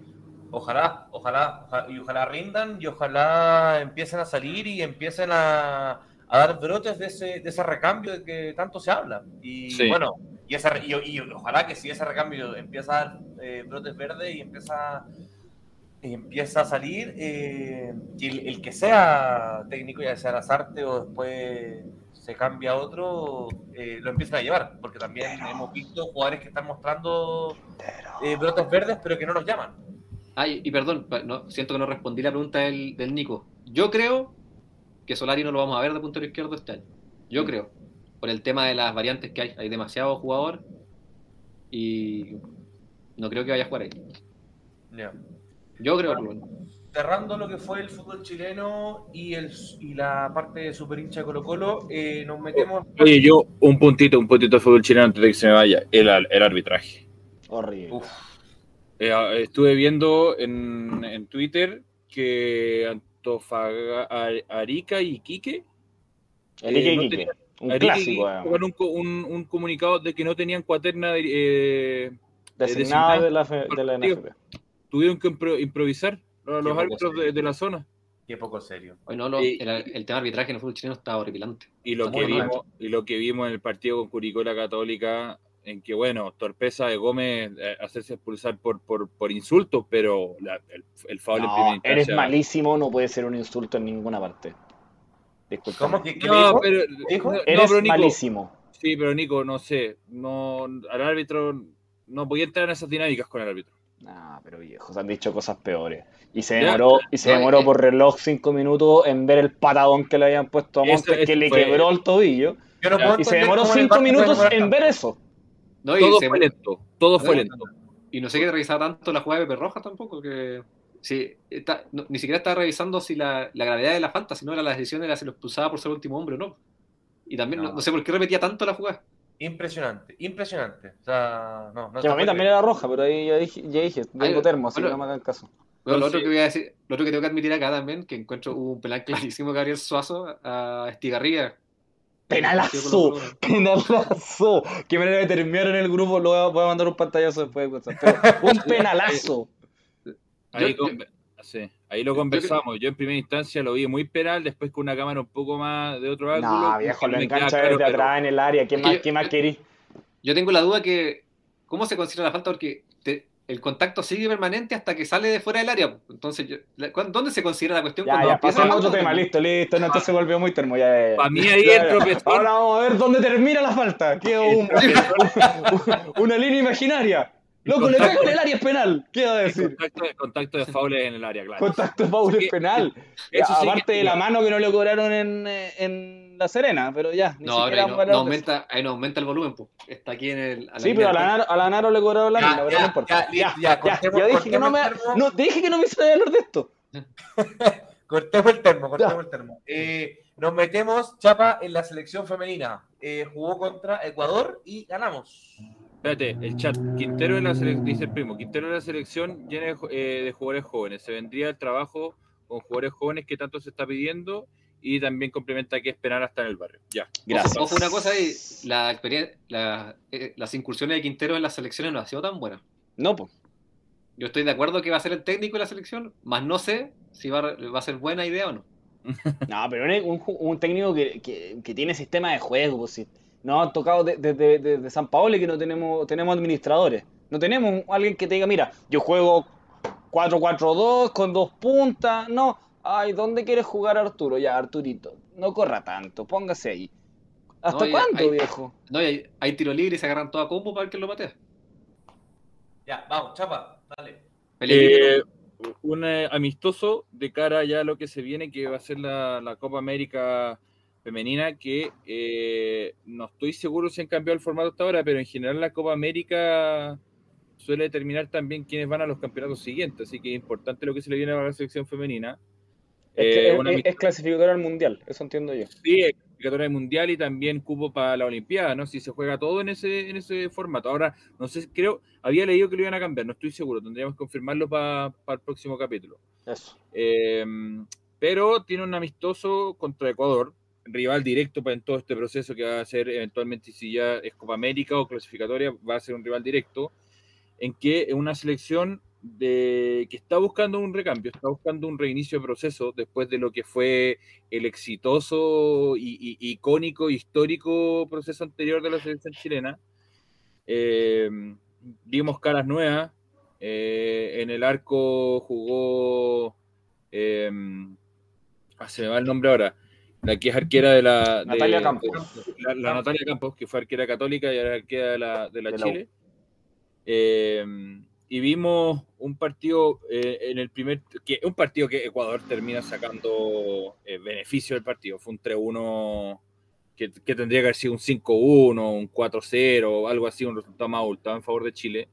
Ojalá, ojalá, ojalá, y ojalá rindan y ojalá empiecen a salir y empiecen a, a dar brotes de ese, de ese recambio de que tanto se habla. Y Sí. bueno, y, ese, y, y ojalá que si ese recambio empieza a dar eh, brotes verdes y empieza, empieza a salir, eh, y el, el que sea técnico, ya sea Lazarte o después se cambia a otro, eh, lo empiezan a llevar, porque también hemos visto jugadores que están mostrando eh, brotes verdes, pero que no los llaman. Ay, y perdón, no, siento que no respondí la pregunta del, del Nico. Yo creo que Solari no lo vamos a ver de puntero izquierdo este año. Yo creo. Por el tema de las variantes que hay. Hay demasiado jugador y no creo que vaya a jugar ahí. Ya. Yo creo, menos. cerrando lo que fue el fútbol chileno y, el, y la parte de super hincha de Colo Colo, eh, nos metemos... Oye, yo, un puntito, un puntito de fútbol chileno antes de que se me vaya. El, el arbitraje. Horrible. Uf, Eh, estuve viendo en, en Twitter que Antofaga, Ar- Arica y Quique eh, no Un Arica y clásico, Quique sacaron un, co- un- un comunicado de que no tenían cuaterna eh, Designada de la, de la. NFP. Tuvieron que impro- improvisar los, árbitros de, la zona. qué poco serio. Hoy no, lo- el, el tema de arbitraje en el fútbol chileno está horripilante. Y lo, Está que mal. vimos, y lo que vimos en el partido con Curicó y la Católica, en que, bueno, torpeza de Gómez eh, hacerse expulsar por, por, por insultos, pero la- el, el foul en primera No, eres malísimo, no puede ser un insulto en ninguna parte. ¿Cómo que qué No, dijo? pero, dijo? no, Eres pero Nico, malísimo. sí, pero Nico, no sé, no, al árbitro no podía entrar en esas dinámicas con el árbitro. Ah, pero viejos, han dicho cosas peores. Y se demoró, y se demoró eh, por reloj cinco minutos en ver el patadón que le habían puesto a Eso- Montes, que le fue- quebró el tobillo. Yo no Ya, puedo Y se demoró el cinco minutos en ver eso. No, y, Todo se- fue lento, todo fue lento. y no sé qué revisaba tanto la jugada de Pepe Roja tampoco, que sí, está- no- ni siquiera estaba revisando si la, la gravedad de la falta, sino era la decisión era si lo expulsaba por ser último hombre o no. Y también no, No. no sé por qué repetía tanto la jugada. Impresionante, impresionante. O sea, no, no Que para mí también era roja, pero ahí ya dije, ya dije tengo Ay, termo, así bueno. que no me hagan caso. Bueno, lo otro que voy a decir, lo otro que tengo que admitir acá también, que encuentro un penal clarísimo de Gabriel Suazo a Estigarribia. ¡Penalazo! ¡Penalazo! Qué manera de terminar en el grupo, lo voy a, voy a mandar un pantallazo después de WhatsApp. Pero un penalazo. Ahí, Yo- con- sí, ahí lo conversamos. Yo en primera instancia lo vi muy penal, después con una cámara un poco más de otro ángulo. No, viejo, lo engancha claro, desde pero- atrás en el área. ¿Qué más, que- qué más querís? Yo tengo la duda que, ¿cómo se considera la falta? Porque te- el contacto sigue permanente hasta que sale de fuera del área. Entonces, yo- la- ¿cuán- ¿dónde se considera la cuestión? Ya, ya, pasemos a otro tema, listo, listo. No, entonces se volvió muy termo. Ya, ya, ya. Para mí ahí el tropezón. Ahora vamos a ver dónde termina la falta. Queda un- una línea imaginaria. Loco, le pego en el área es penal. ¿Qué va a decir? Contacto, contacto de faules en el área, claro. Contacto Paul Así es que- penal. eso sí Aparte que- de la mano que no le cobraron en, eh, en La Serena, pero ya. ni No, ahí no, no de aumenta, ahí no aumenta el volumen, pues. Está aquí en el. a. Sí, pero a del la, Naro, a la Naro le cobraron la Ya, pero ya, no importa. ya, ya, cortemos- yo dije que no me. No, dije que no me hice hablar de esto. Cortemos el termo, cortemos el termo. Eh, nos metemos, Chapa, en la selección femenina. Eh, jugó contra Ecuador y ganamos. Espérate, el chat. Quintero de la selección, dice el primo, Quintero de la selección llena de, eh, de jugadores jóvenes. Se vendría el trabajo con jugadores jóvenes que tanto se está pidiendo y también complementa que es penal hasta en el barrio. Ya. Gracias. Ojo, una cosa la experiencia, la- eh, las incursiones de Quintero en las selecciones no han sido tan buenas. No, pues. Yo estoy de acuerdo que va a ser el técnico de la selección, más no sé si va, a- va a ser buena idea o no. No, pero un, técnico que, que- que tiene sistema de juego. Pues, si- nos han tocado desde de, de- de San Paolo que no tenemos, tenemos administradores. No tenemos alguien que te diga, mira, yo juego 4-4-2 con dos puntas. No, ay, ¿dónde quieres jugar Arturo? Ya, Arturito, no corra tanto, póngase ahí. ¿Hasta No, y cuándo, hay- viejo? No, y hay, hay tiro libre y se agarran todo a combo para ver quién lo patea. Ya, vamos, Chapa, dale. Eh, un eh, amistoso de cara ya a lo que se viene, que va a ser la, la Copa América femenina, que eh, no estoy seguro si han cambiado el formato hasta ahora, pero en general la Copa América suele determinar también quiénes van a los campeonatos siguientes, así que es importante lo que se le viene a la selección femenina. Es, que Eh, es- una es- es clasificatoria al mundial, eso entiendo yo. Sí, es clasificatoria mundial y también cupo para la Olimpiada, ¿no? Si se juega todo en ese, en ese formato. Ahora, no sé, creo, había leído que lo iban a cambiar, no estoy seguro, tendríamos que confirmarlo para el próximo capítulo. Eso. Eh, pero tiene un amistoso contra Ecuador, rival directo para en todo este proceso que va a ser eventualmente si ya es Copa América o clasificatoria, va a ser un rival directo, en que una selección que está buscando un recambio, está buscando un reinicio de proceso después de lo que fue el exitoso y, y- icónico, histórico proceso anterior de la selección chilena. Eh, vimos caras nuevas, eh, en el arco jugó. Eh, ah, se me va el nombre ahora. La que es arquera de la. de- Natalia Campos. de- la, la Natalia Campos, que fue arquera católica y ahora arquera de la, de la De. Chile. Eh, y vimos un partido eh, en el primer. que Un partido que Ecuador termina sacando eh, beneficio del partido. Fue un 3-1 que, que tendría que haber sido un 5-1, un 4-0, o algo así, un resultado más abultado en favor de Chile.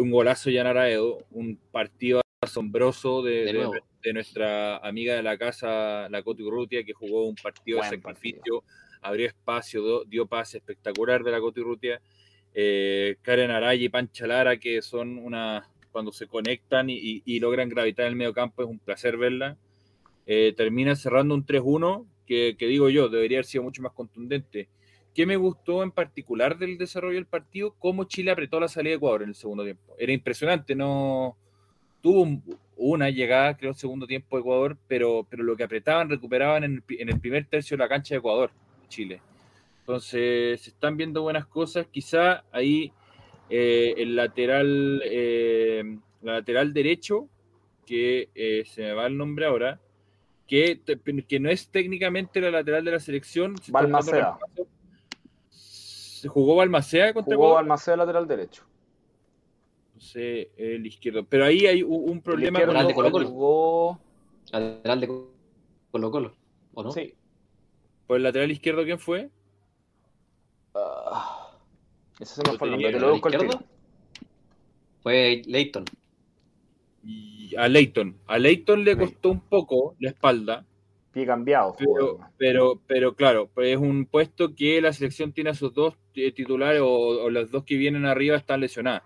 Un golazo ya en Araedo, un partido asombroso de, De de- de nuestra amiga de la casa, la Coti Urrutia, que jugó un partido de Buen sacrificio, abrió espacio, do- dio pase espectacular de la Coti Urrutia. Eh, Karen Araya y Pancha Lara, que son una, cuando se conectan y, y- y logran gravitar en el medio campo, es un placer verla. Eh, termina cerrando un 3-1, que, que digo yo, debería haber sido mucho más contundente. ¿Qué me gustó en particular del desarrollo del partido? Cómo Chile apretó la salida de Ecuador en el segundo tiempo. Era impresionante, no tuvo un- una llegada, creo, segundo tiempo de Ecuador, pero, pero lo que apretaban, recuperaban en el, en el primer tercio de la cancha de Ecuador, Chile. Entonces, se están viendo buenas cosas. Quizá ahí eh, el lateral, eh, la lateral derecho, que eh, se me va el nombre ahora, que, que no es técnicamente la lateral de la selección. Balmaceda. ¿Se jugó Balmaceda contra Jugó Ecuador? Almaceda lateral derecho. No sé, el izquierdo. Pero ahí hay un, un problema El con izquierdo de Colo-Colo. jugó... lateral de Colo Colo, ¿o no? Sí. por el lateral izquierdo. ¿Quién fue? Ah, ese se me fue el nombre, ¿El izquierdo? Fue Leighton. Y a Leighton. A Leighton le costó un poco la espalda, Pie cambiado. pero, pero, pero claro, pues es un puesto que la selección tiene a sus dos eh, titulares o, o las dos que vienen arriba están lesionadas.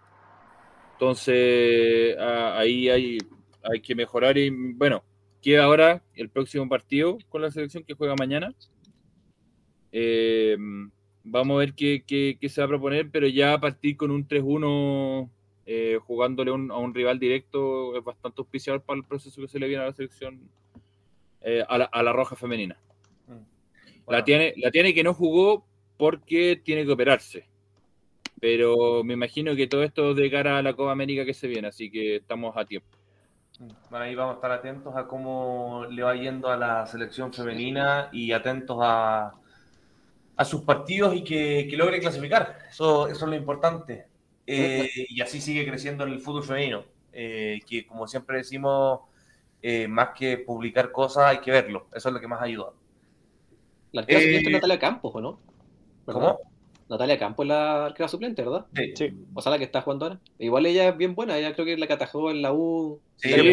Entonces, a- ahí hay, hay que mejorar y bueno, queda ahora el próximo partido con la selección que juega mañana. Eh, vamos a ver qué, qué- qué se va a proponer, pero ya a partir con un 3-1 eh, jugándole un- a un rival directo es bastante auspiciado para el proceso que se le viene a la selección, eh, a, la, a la roja femenina. La Bueno, tiene, la tiene que no jugó porque tiene que operarse. Pero me imagino que todo esto de cara a la Copa América que se viene, así que estamos a tiempo. Bueno, ahí vamos a estar atentos a cómo le va yendo a la selección femenina y atentos a, a sus partidos y que, que logre clasificar. Eso, eso es lo importante. Eh, y así sigue creciendo el fútbol femenino, eh, que como siempre decimos, eh, más que publicar cosas hay que verlo. Eso es lo que más ayuda. La arquera Eh, Natalia Campos, ¿o no? ¿Verdad? ¿Cómo? Natalia Campos es la arquera suplente, ¿verdad? Sí. Sí. O sea, la que está jugando ahora. Igual ella es bien buena, ella creo que es la que atajó en la U. Sí, es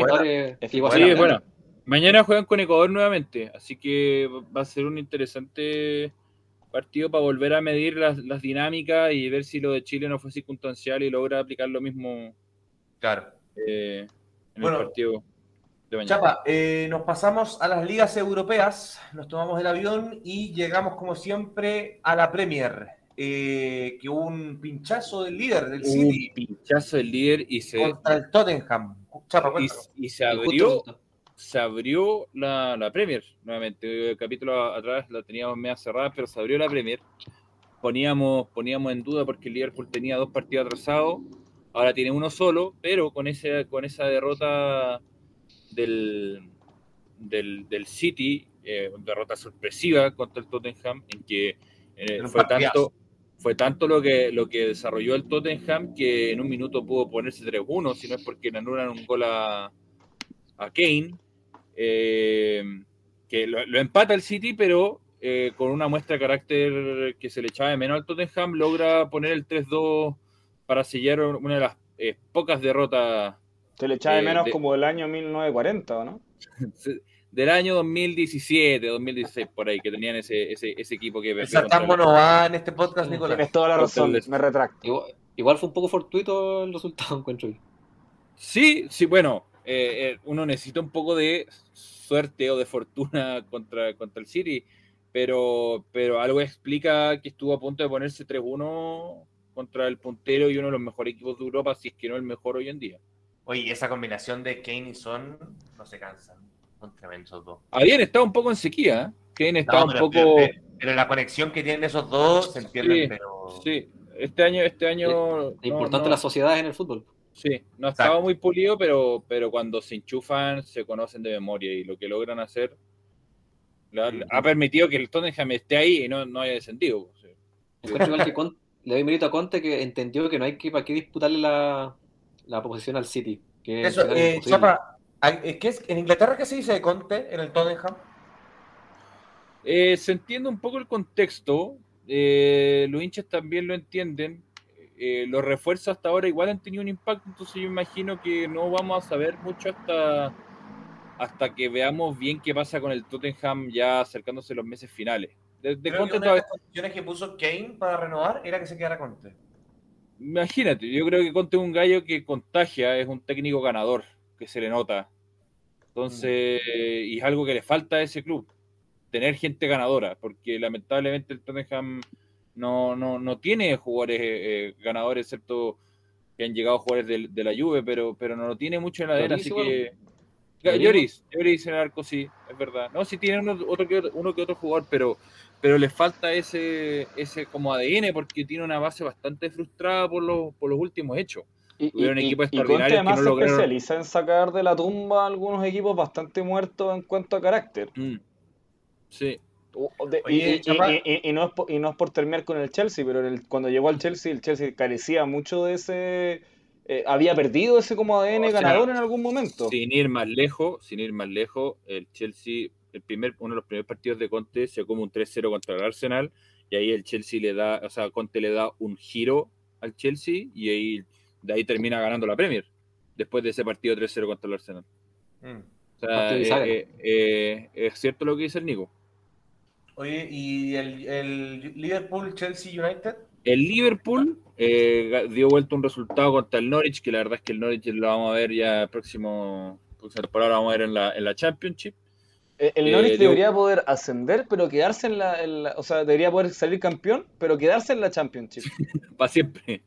buena. Sí. Mañana juegan con Ecuador nuevamente, así que va a ser un interesante partido para volver a medir las, las dinámicas y ver si lo de Chile no fue circunstancial y logra aplicar lo mismo Claro. eh, en Bueno, el partido de mañana. Chapa, eh, nos pasamos a las ligas europeas, nos tomamos el avión y llegamos como siempre a la Premier, eh, que hubo un pinchazo del líder del City un pinchazo del líder y se, contra el Tottenham. Chapa, y, se abrió se abrió la, la Premier nuevamente. El capítulo atrás la teníamos media cerrada, pero se abrió la Premier. Poníamos, poníamos en duda porque el Liverpool tenía dos partidos atrasados, ahora tiene uno solo, pero con, ese, con esa derrota del, del, del City, eh, derrota sorpresiva contra el Tottenham, en que eh, fue partidazo. tanto, fue tanto lo que, lo que desarrolló el Tottenham que en un minuto pudo ponerse 3-1, si no es porque le anulan un gol a, a Kane, eh, que lo, lo empata el City, pero eh, con una muestra de carácter que se le echaba de menos al Tottenham, logra poner el 3-2 para sellar una de las eh, pocas derrotas Se le echaba de Eh, menos de- como el año 1940, ¿o no? del año 2017, 2016, por ahí, que tenían ese, ese, ese equipo que el- no va en este podcast, Nicolás. Tienes toda la razón, me retracto. Igual, igual fue un poco fortuito el resultado, encuentro yo. Sí, sí, bueno, eh, eh, uno necesita un poco de suerte o de fortuna contra, contra el City, pero, pero algo explica que estuvo a punto de ponerse 3-1 contra el puntero y uno de los mejores equipos de Europa, si es que no el mejor hoy en día. Oye, esa combinación de Kane y Son no se cansan. Son tremendos esos dos. Habían estado un poco en sequía, ¿eh? Kane estaba No, un pero, poco... pero- pero la conexión que tienen esos dos se entienden, Sí, pero. Sí, este año... Este año Es no- importante no- las sociedades en el fútbol. Sí, no Exacto. estaba muy pulido, pero, pero cuando se enchufan se conocen de memoria y lo que logran hacer ha, ha permitido que el Tottenham esté ahí y no, no haya descendido. Sí. Que Con- le doy mérito a Conte que entendió que no hay que para qué disputarle la, la posición al City. Que Eso, eh. Chapa, ¿hay- ¿qué es, ¿en Inglaterra qué se dice de Conte en el Tottenham? Eh, se entiende un poco el contexto, eh, los hinchas también lo entienden, eh, los refuerzos hasta ahora igual han tenido un impacto, entonces yo imagino que no vamos a saber mucho hasta, hasta que veamos bien qué pasa con el Tottenham ya acercándose los meses finales. De, de que una las condiciones que puso Kane para renovar era que se quedara Conte. Imagínate, yo creo que Conte es un gallo que contagia, es un técnico ganador, que se le nota. Entonces, y es algo que le falta a ese club, tener gente ganadora, porque lamentablemente el Tottenham no, no, no tiene jugadores eh, ganadores, excepto que han llegado jugadores de, de la Juve, pero, pero no lo tiene mucho en la adena, así que... Lloris. Lloris, en el arco sí, es verdad. No, sí tiene uno, otro que, otro- uno que otro jugador, pero, pero le falta ese, ese como ADN porque tiene una base bastante frustrada por los, por los últimos hechos. Y, Tuvieron y- equipos y- que además no se lograron- especializa en sacar de la tumba algunos equipos bastante muertos en cuanto a carácter. Mm. Sí, de- Oye, y, no es por, y no es por terminar con el Chelsea, pero el- cuando llegó al Chelsea, el Chelsea carecía mucho de ese... eh, había perdido ese como ADN O sea, ganador en algún momento. sin ir más lejos, sin ir más lejos, el Chelsea, el primer, uno de los primeros partidos de Conte se come un 3-0 contra el Arsenal y ahí el Chelsea le da, o sea, Conte le da un giro al Chelsea y ahí de ahí termina ganando la Premier después de ese partido 3-0 contra el Arsenal. Mm. O sea, eh, eh, eh, es cierto lo que dice el Nico. Oye, ¿y el, el Liverpool Chelsea United? El Liverpool eh, dio vuelta un resultado contra el Norwich, que la verdad es que el Norwich lo vamos a ver ya el próximo, próxima temporada lo vamos a ver en la, en la Championship. El Eh, Norwich dio- debería poder ascender, pero quedarse en la, en la- O sea, debería poder salir campeón, pero quedarse en la Championship. Para siempre.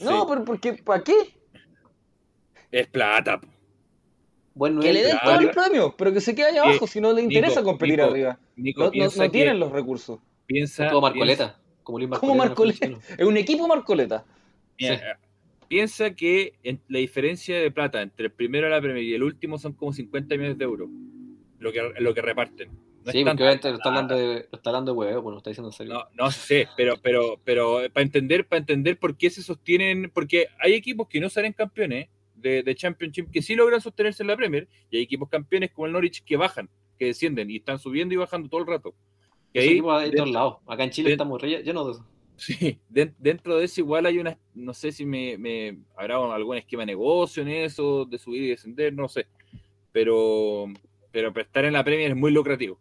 No, Sí, pero porque, ¿para qué? Es plata. po. Buen Que le den todo el premio, pero que se quede allá Eh, abajo si no le interesa Nico, competir Nico, arriba. Nico, No, no- piensa no que- tienen los recursos. Piensa, Todo piensa, Marcoleta. Como Luis ¿Cómo Marcoleta. Marcoleta? Es un equipo Marcoleta. Mira, Sí. Piensa que en- la diferencia de plata entre el primero de la Premier y el último son como 50 millones de euros. Lo que, lo que reparten. No es Sí, porque obviamente lo está hablando de, lo está hablando de huevo, pues no está diciendo en serio. No, no sé, pero, pero, pero para entender, para entender por qué se sostienen, porque hay equipos que no salen campeones de, de Championship que sí logran sostenerse en la Premier, y hay equipos campeones como el Norwich que bajan, que descienden y están subiendo y bajando todo el rato. Que ahí, de todos lados. Acá en Chile de- estamos llenos de eso. sí, den- dentro de eso igual hay una, no sé si me, me habrá algún esquema de negocio en eso, de subir y descender, no sé, pero, pero estar en la Premier es muy lucrativo.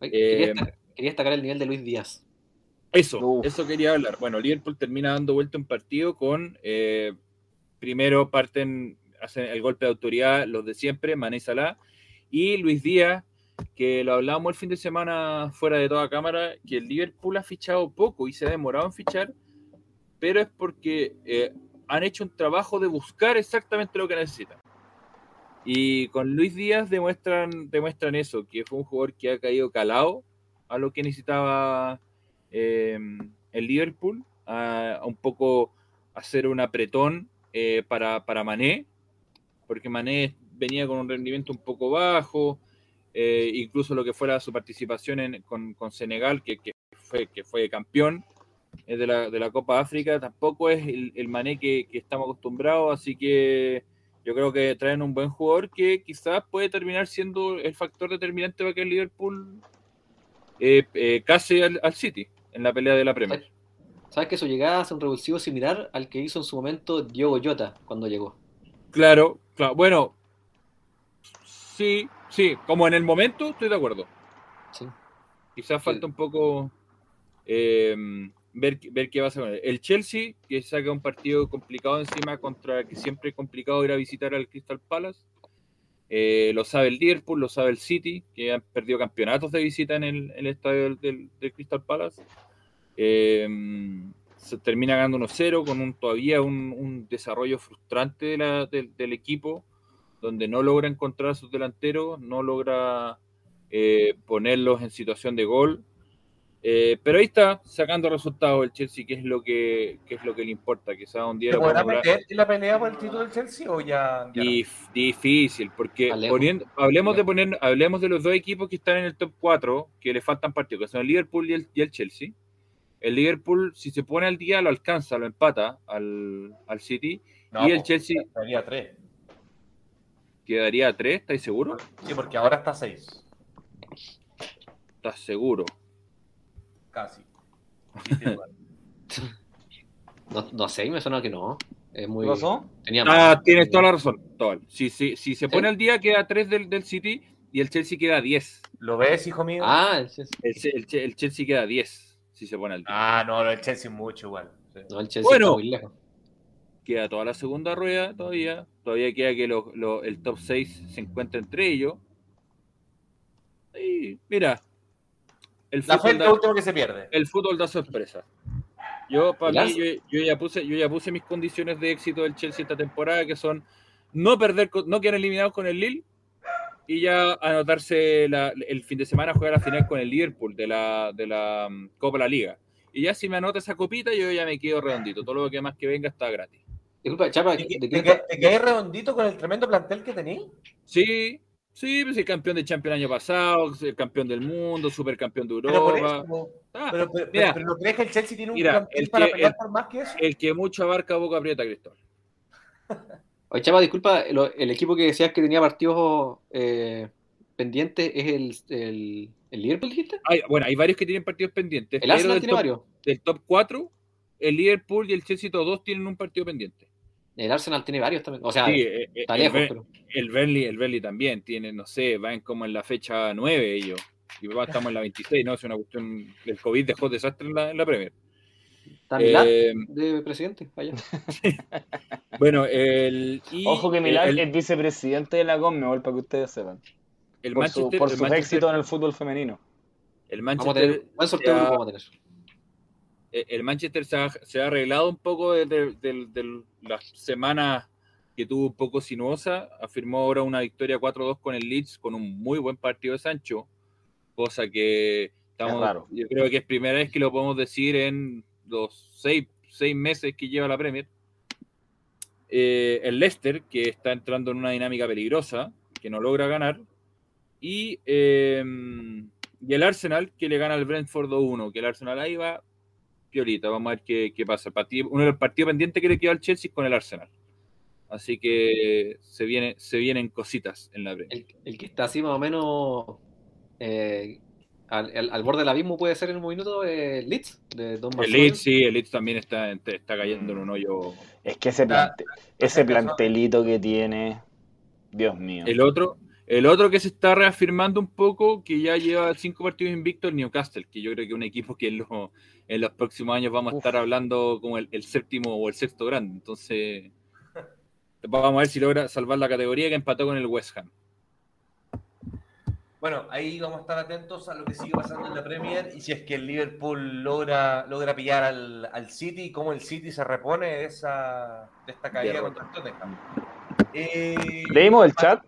Eh, Quería, destacar, quería destacar el nivel de Luis Díaz. Eso, Uf. eso quería hablar. Bueno, Liverpool termina dando vuelta un partido con eh, primero parten, hacen el golpe de autoridad los de siempre, Mané y Salah, y Luis Díaz, que lo hablábamos el fin de semana fuera de toda cámara, que el Liverpool ha fichado poco y se ha demorado en fichar, pero es porque eh, han hecho un trabajo de buscar exactamente lo que necesitan. Y con Luis Díaz demuestran, demuestran eso, que fue un jugador que ha caído calado a lo que necesitaba eh, el Liverpool, a, un poco hacer un apretón eh, para, para Mané, porque Mané venía con un rendimiento un poco bajo, eh, incluso lo que fuera su participación con, con Senegal, que, que fue, que fue campeón de, la, de la Copa África, tampoco es el, el Mané que, que estamos acostumbrados, así que yo creo que traen un buen jugador que quizás puede terminar siendo el factor determinante para que el Liverpool eh, eh, case al, al City en la pelea de la Premier. ¿Sabes que su llegada hace un revulsivo similar al que hizo en su momento Diogo Jota cuando llegó? Claro, claro. Bueno, sí, sí, como en el momento estoy de acuerdo. Sí. Quizás falta un poco eh, ver, ver qué va a hacer con él. El Chelsea, que saca un partido complicado encima contra que siempre es complicado ir a visitar al Crystal Palace. Eh, lo sabe el Liverpool, lo sabe el City, que han perdido campeonatos de visita en el, el estadio del, del- Crystal Palace. Eh, se termina ganando 1-0 con un, todavía un, un desarrollo frustrante del equipo, donde no logra encontrar a sus delanteros, no logra eh, ponerlos en situación de gol. Eh, pero ahí está, sacando resultados el Chelsea, que es lo que, que es lo que le importa, quizás un día ¿Se lo podrá meter en la pelea por el título del Chelsea o ya, ya no? Difícil, porque poniendo- hablemos de poner, hablemos de los dos equipos que están en el top 4, que le faltan partidos, que son el Liverpool y el, y el Chelsea. El Liverpool, si se pone al día, lo alcanza, lo empata al, al City. No, y el Chelsea Sería tres. quedaría a 3, ¿estáis seguros? Sí, porque ahora está seis. ¿Estás seguro? Casi. No, no sé, me suena que no. Es muy. Tenía Ah, tienes toda la razón. Tobal. Si, si, si se ¿Sí? pone al día, queda a 3 del, del City y el Chelsea queda a 10. ¿Lo ves, hijo mío? Ah, el Chelsea. El, el el Chelsea queda a 10 si se pone al día. Ah, no, no, el Chelsea es mucho igual. Sí. No, el Chelsea Bueno. está muy lejos. queda toda la segunda rueda todavía. Todavía queda que lo- lo- el top 6 se encuentre entre ellos. Y mira, el La fe fútbol, es lo da, último que se pierde. el fútbol da sorpresa. Yo, para ¿El mí, yo, yo ya puse, yo ya puse mis condiciones de éxito del Chelsea esta temporada, que son no perder, no quedar eliminados con el Lille y ya anotarse la- el fin de semana jugar la final con el Liverpool de la, de la mm, Copa de la Liga. Y ya si me anota esa copita, yo ya me quedo redondito. Todo lo que más que venga está gratis. Disculpa, Chapa, ¿Te, ¿de te, te- te quedé redondito con el tremendo plantel que tenías? Sí, sí, pues el campeón de Champions el año pasado, el campeón del mundo, supercampeón de Pero por Europa. eso. Ah, Pero, pero, mira. pero ¿no crees que el Chelsea tiene un Mira, el para que- pelear el- por más que eso? el que mucho abarca, boca aprieta, Cristóbal. Oye, Chapa, disculpa, el equipo que decías que tenía partidos eh, pendientes es el, el, el Liverpool, dijiste? Hay, bueno, hay varios que tienen partidos pendientes. El pero Arsenal del tiene top, varios. del top 4, el Liverpool y el Chelsea todos tienen un partido pendiente. El Arsenal tiene varios también. O sea, Sí, eh, eh, está el, lejos, Ber- pero. el Burnley, el Burnley también tiene, no sé, van como en la fecha 9 ellos. Y va, estamos en la 26, ¿no? Es una cuestión. El COVID dejó desastre en la, en la Premier. Está Milán Eh, de presidente, allá. bueno, el. y, Ojo que Milán el, es vicepresidente de la Conmebol, para que ustedes sepan. el por su- Manchester, por el sus Manchester- éxitos en el fútbol femenino. el Vamos a Manchester tener buen sorteo de ya- grupo, vamos a tener. Eh, el Manchester se ha, se ha arreglado un poco de, de- de- las semanas que tuvo un poco sinuosa. Afirmó ahora una victoria 4-2 con el Leeds, con un muy buen partido de Sancho, cosa que Estamos, raro. Yo creo que es primera vez que lo podemos decir en los seis, seis meses que lleva la Premier. Eh, el Leicester, que está entrando en una dinámica peligrosa, que no logra ganar. Y, eh, y el Arsenal, que le gana al Brentford 2-1, que el Arsenal ahí va piolita. Vamos a ver qué, qué pasa. El partido- uno de los partidos pendientes que le quedó al Chelsea es con el Arsenal. Así que se, viene, se vienen cositas en la Premier. El, el que está así más o menos eh, al, al- al borde del abismo puede ser en un minuto eh, Leeds, de Don El. Leeds, sí, el Leeds también está, está cayendo en un hoyo. Es que ese, plante- ese plantelito que tiene, Dios mío. El otro, el otro que se está reafirmando un poco, que ya lleva cinco partidos invictos, el Newcastle, que yo creo que es un equipo que en, los- en los próximos años vamos a Uf. estar hablando como el, el séptimo o el sexto grande. Entonces, vamos a ver si logra salvar la categoría que empató con el West Ham. Bueno, ahí vamos a estar atentos a lo que sigue pasando en la Premier y si es que el Liverpool logra, logra pillar al, al City y cómo el City se repone de, esa, de esta caída contra el Tottenham. Eh, ¿Leímos el chat?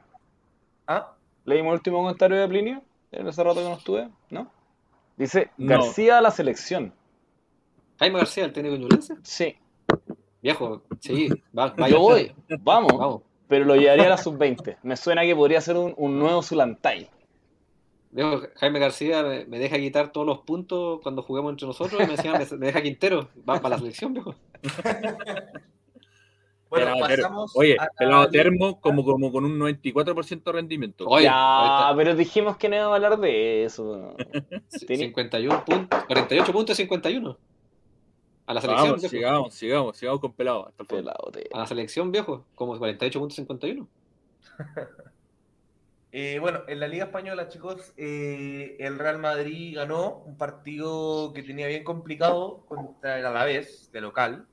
¿Ah? ¿Leímos el último comentario de Plinio? En ese rato que no estuve, ¿no? Dice, No. García a la selección. Jaime García, el técnico ñublense. Sí, Viejo, sí, va, yo voy, vamos, Vamos. pero lo llevaría a la sub-20. Me suena que podría ser un, un nuevo Zulantay. Viejo, Jaime García me, me deja quitar todos los puntos cuando juguemos entre nosotros y me, decía, me, me deja Quintero. Va para la selección, viejo. Bueno, Pelado termo. pasamos Oye, a pelado termo como, como con un 94% de rendimiento. Oye, ya, pero dijimos que no íbamos a hablar de eso. Tenía- 51 puntos, 48 puntos y 51. A la selección, Vamos, viejo. sigamos, sigamos, sigamos con pelado hasta el fondo. Pelado, A la selección, viejo. Como 48 puntos 51. Eh, bueno, en la Liga Española, chicos, eh, el Real Madrid ganó un partido que tenía bien complicado contra el Alavés, de local.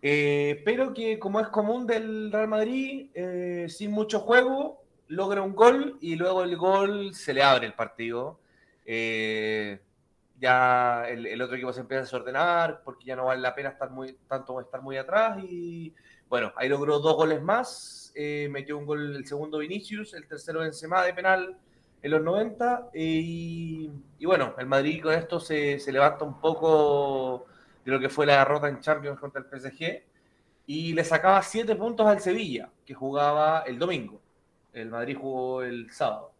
Eh, pero que, como es común del Real Madrid, eh, sin mucho juego, logra un gol y luego el gol se le abre el partido. Eh, ya el, el otro equipo se empieza a desordenar porque ya no vale la pena estar muy, tanto estar muy atrás y bueno, ahí logró dos goles más, eh, metió un gol el segundo Vinicius, el tercero Benzema de penal en los 90 eh, y, y bueno, el Madrid con esto se, se levanta un poco lo que fue la derrota en Champions contra el PSG y le sacaba siete puntos al Sevilla, que jugaba el domingo. El Madrid jugó el sábado.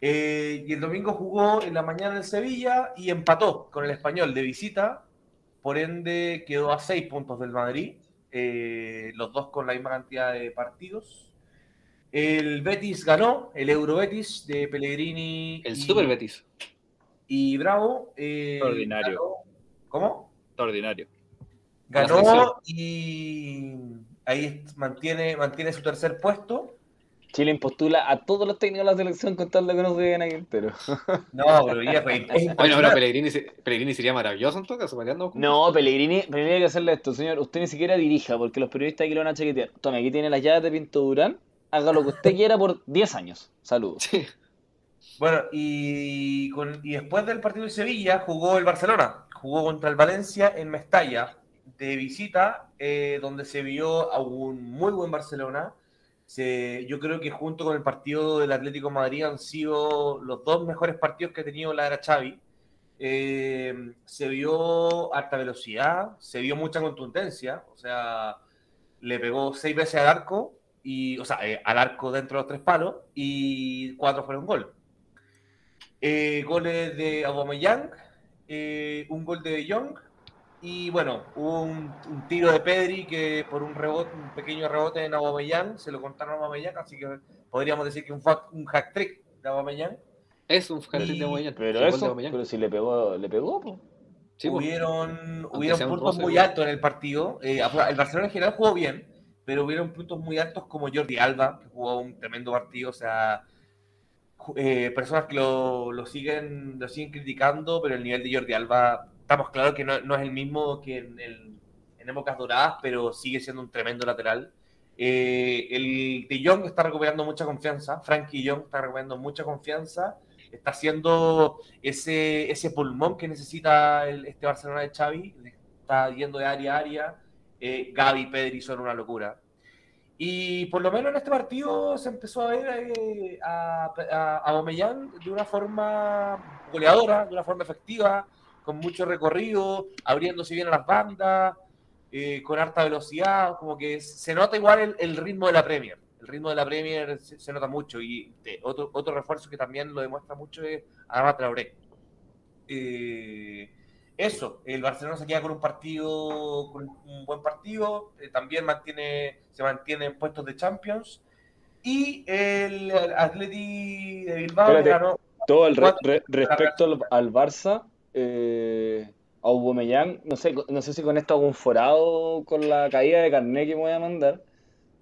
Eh, y el domingo jugó en la mañana en Sevilla y empató con el español de visita, por ende quedó a seis puntos del Madrid, eh, los dos con la misma cantidad de partidos. El Betis ganó, el Euro Betis de Pellegrini El y, Super Betis. y Bravo. eh, Extraordinario. ganó- ¿Cómo? Extraordinario. Ganó y ahí mantiene, mantiene su tercer puesto. Chile postula a todos los técnicos de la selección con tal de que no se vean a Quintero. No, pero ya fue- es Bueno, pero. Pellegrini, se- Pellegrini sería maravilloso en todo caso, peleando con- No, Pellegrini, Pellegrini hay que hacerle esto, señor. Usted ni siquiera dirija, porque los periodistas aquí lo van a chaquetear. Tome, aquí tiene las llaves de Pinto Durán. Haga lo que usted quiera por 10 años. Saludos. Sí. Bueno, y, con- y después del partido de Sevilla jugó el Barcelona. Jugó contra el Valencia en Mestalla de visita, eh, donde se vio a un muy buen Barcelona. Yo creo que junto con el partido del Atlético Madrid han sido los dos mejores partidos que ha tenido la era Xavi. Eh, se vio alta velocidad, se vio mucha contundencia, o sea, le pegó seis veces al arco, y, o sea, eh, al arco dentro de los tres palos, y cuatro fueron gol. Eh, goles de Aubameyang, eh, un gol de De Jong, y bueno, hubo un, un tiro de Pedri que por un rebote, un pequeño rebote en Aubameyang, se lo contaron a Aubameyang, así que podríamos decir que un, un hack trick de Aubameyang. Es un Y- de Aubameyang. Pero eso, Aubameyang. pero si le pegó, le pegó. Sí, pues. hubieron hubieron puntos muy altos en el partido. Eh, el Barcelona en general jugó bien, pero hubieron puntos muy altos como Jordi Alba, que jugó un tremendo partido. O sea, eh, personas que lo, lo siguen lo siguen criticando, pero el nivel de Jordi Alba, estamos claros que no, no es el mismo que en, el- en épocas doradas, pero sigue siendo un tremendo lateral. Eh, el De Jong está recuperando mucha confianza, Frankie Young está recuperando mucha confianza, está haciendo ese, ese pulmón que necesita el- este Barcelona de Xavi, está yendo de área a área, eh, Gaby y Pedri son una locura. Y por lo menos en este partido se empezó a ver eh, a, a, de una forma goleadora de una forma efectiva, con mucho recorrido, abriéndose bien a las bandas, eh, con harta velocidad, como que se nota igual el, ritmo de la Premier. El ritmo de la Premier se, nota mucho y de- otro, otro refuerzo que también lo demuestra mucho es Adama Traoré. Eh, eso, el Barcelona se queda con un partido, con un buen partido, eh, también mantiene, se mantiene en puestos de Champions. Y el Atleti de Bilbao Espérate. ganó. Todo el re- respecto al, al Barça, eh, Aubameyang, no sé, no sé si con esto hago un forado con la caída de carnet que me voy a mandar,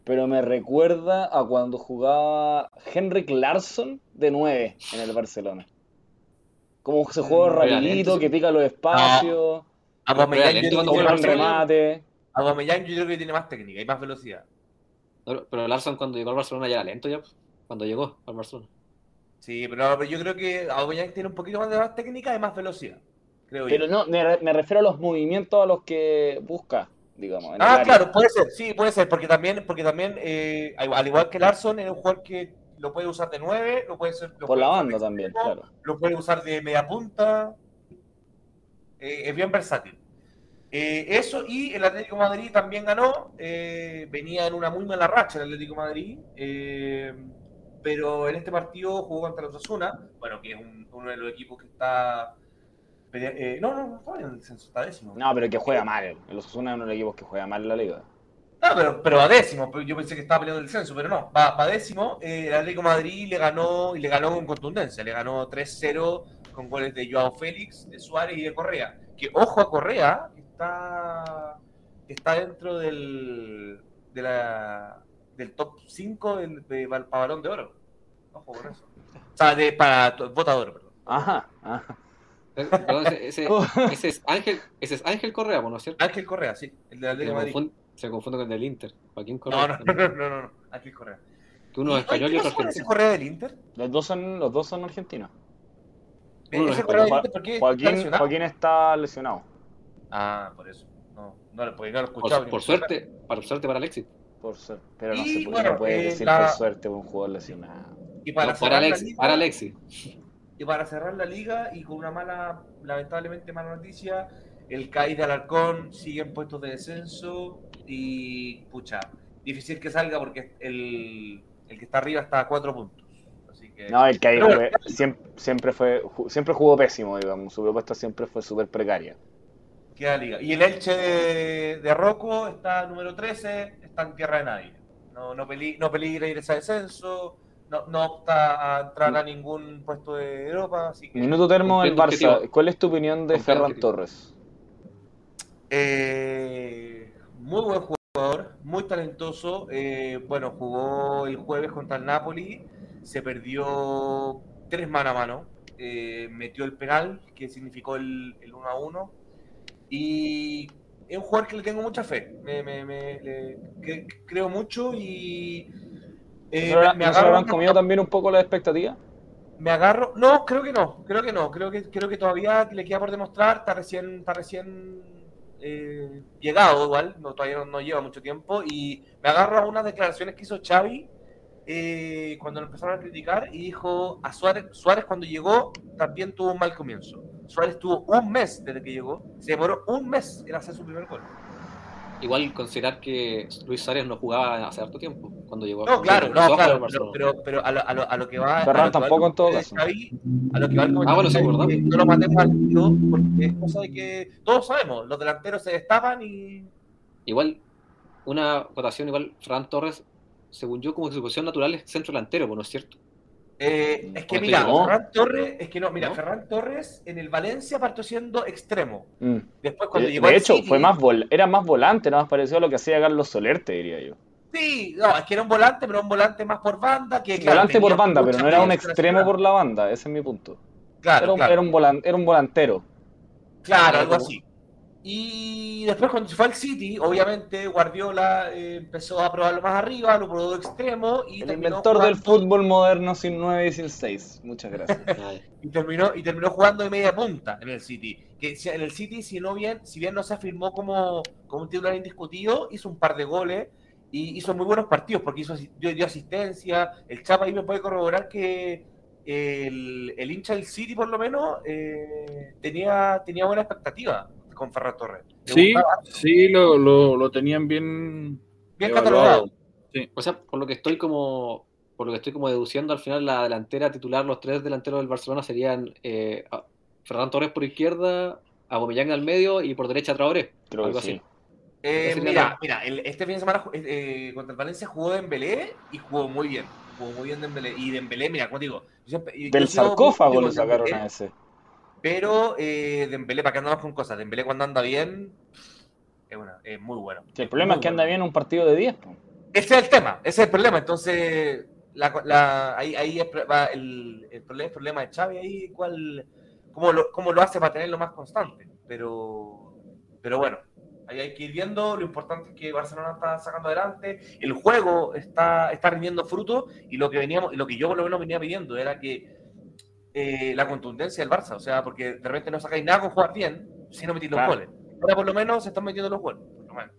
pero me recuerda a cuando jugaba Henrik Larsson de 9 en el Barcelona. Como se juega Mm, rapidito, que pica los espacios, Aubameyang, lento yo creo cuando remate. Aubameyang yo creo que tiene más técnica y más velocidad. Pero, pero Larson cuando llegó al Barcelona ya era lento ya, pues, cuando llegó al Barcelona. Sí, pero, pero yo creo que Aubameyang tiene un poquito más de más técnica y más velocidad, creo yo. Pero no, me, re- me refiero a los movimientos a los que busca, digamos. Ah, área. claro, puede ser, sí, puede ser, porque también, porque también eh, al igual que Larson, es un jugador que lo puede usar de 9, lo puede ser, lo Por puede la banda de también, claro. lo puede usar de media punta, eh, es bien versátil. Eh, eso y el Atlético de Madrid también ganó, eh, venía en una muy mala racha el Atlético de Madrid, pero en este partido jugó contra los Osasuna, bueno, que es un- uno de los equipos que está... eh, no, no, no, está en el descenso, está décimo. No, pero que juega mal. El Osasuna es uno de los equipos que juega mal en la liga. Pero, pero a décimo, yo pensé que estaba peleando el descenso, pero no, va, va décimo. eh, el Atlético de Madrid le ganó y le ganó con contundencia, le ganó 3-0 con goles de Joao Félix, de Suárez y de Correa. Que ojo a Correa, que está, que está dentro del, de la, del top 5 del, de, para Balón de Oro. Ojo con eso. O sea, de, para Bota de Oro, perdón. Ajá, ajá. Eh, Perdón, ese, ese, ese es Ángel, ese es Ángel Correa, ¿no es cierto? Ángel Correa, sí, el Se Atlético de Madrid. Se confunde con el del Inter, Joaquín No, Correa. no, no, no, no, no, Ángel Correa. Que uno es español y ¿qué otro argentino. Correa del Inter? Los dos son, los dos son argentinos. Uno ese es Correa del Inter, ¿por qué? ¿Está Joaquín? Joaquín está lesionado. Ah, por eso. No, no, porque no lo he escuchado. Por, suerte, para suerte para Alexis. Por suerte. Pero no Y, sé por qué bueno, no puede eh, decir la- por suerte un jugador lesionado. Y para, No, Alexis, liga, para Alexis. y para cerrar la liga y con una mala, lamentablemente mala noticia, el CAI de Alarcón sigue en puestos de descenso y pucha, difícil que salga porque el, el que está arriba está a cuatro puntos. Así que No, el Pero fue- siempre, siempre fue, siempre jugó pésimo, digamos. Su propuesta siempre fue súper precaria. queda liga. Y el Elche de, de Rocco está número 13, está en tierra de nadie. No, no, peli- no peligra ir a descenso, no, no opta a entrar a ningún puesto de Europa, así que... Minuto termo del Cumpliendo Barça. objetivo. ¿Cuál es tu opinión de Cumpliendo Ferran objetivo. Torres? Eh, muy buen jugador, muy talentoso. eh, bueno, jugó el jueves contra el Napoli, se perdió tres mano a mano, eh, metió el penal, que significó el, el 1 a 1. Y es un jugador que le tengo mucha fe, me, me- me- le- que- creo mucho y eh, ¿No se habrán- me, no agarro, habrán comido también un poco las expectativas? me agarro. No, creo que no, creo que no, creo que, creo que todavía le queda por demostrar, está recién, está recién eh, llegado igual, no, todavía no, lleva mucho tiempo, y me agarro a unas declaraciones que hizo Xavi eh, cuando lo empezaron a criticar y dijo a Suárez, Suárez cuando llegó también tuvo un mal comienzo. Suárez tuvo un mes desde que llegó, se demoró un mes en hacer su primer gol. Igual considerar que Luis Suárez no jugaba hace harto tiempo cuando llegó No, claro, no, a claro, pero, Barcelona. pero, pero a, lo, a, lo, a lo que va. Ferran tampoco en todo caso. Xavi, a lo que va el Ah, bueno, sí, ¿verdad? No lo matemos al tiro, porque es cosa de que todos sabemos, los delanteros se destapan y. Igual, una votación igual, Ferran Torres, según yo, como que su posición natural es centro delantero, pues, ¿no es cierto? Eh, es que mira, no. Ferran Torres, es que no, mira, ¿No? Ferran Torres en el Valencia partió siendo extremo. Mm. Después cuando De, llegó de hecho, City- fue más vol- era más volante, nada más parecido a lo que hacía Carlos Soler, te diría yo. Sí, no, es que era un volante, pero un volante más por banda. Que, claro, volante por banda, pero no era un extremo por la banda, ese es mi punto. Claro, Era un, claro. era un volan- era un volantero. Claro, algo así. Y después cuando se fue al City, obviamente Guardiola eh, empezó a probarlo más arriba, lo probó de extremo y El terminó inventor del fútbol moderno sin 9 y sin 6. Muchas gracias. Y terminó y terminó jugando de media punta en el City. Que en el City, si no bien, si bien no se afirmó como, como un titular indiscutido, hizo un par de goles y hizo muy buenos partidos porque hizo dio asistencia. El Chapa ahí me puede corroborar que el, el hincha del City, por lo menos, eh, tenía, tenía buena expectativa con Ferran Torres. Sí, gustaba, sí, lo, lo, lo tenían bien, bien evaluado. catalogado. O sea, por lo que estoy como por lo que estoy como deduciendo, al final la delantera titular, los tres delanteros del Barcelona serían eh, Ferran Torres por izquierda, Aubameyang al medio y por derecha Traoré. Creo algo que sí. así. Eh, mira, la- mira, el- este fin de semana ju- eh, contra el Valencia jugó Dembélé y jugó muy bien. Jugó muy bien Dembélé. Y Dembélé, mira, como te digo, yo siempre- yo Del sarcófago crítico lo sacaron a ese. Pero eh, Dembélé, ¿para qué andamos con cosas? Dembélé cuando anda bien es, una- es muy bueno. Sí, el problema muy es que anda bueno. bien un partido de 10. po. Ese es el tema, ese es el problema. Entonces, la, la- ahí, ahí es va el, el problema, el problema de Xavi ahí, cuál, cómo, lo, cómo lo hace para tenerlo más constante. Pero, pero bueno, ahí hay que ir viendo. Lo importante es que Barcelona está sacando adelante. El juego está, está rindiendo fruto y lo que veníamos, lo que yo por lo menos venía pidiendo era que eh, la contundencia del Barça, o sea, porque de repente no sacáis nada con jugar bien si no metís los Claro. goles. Ahora por lo menos se están metiendo los goles. por lo menos.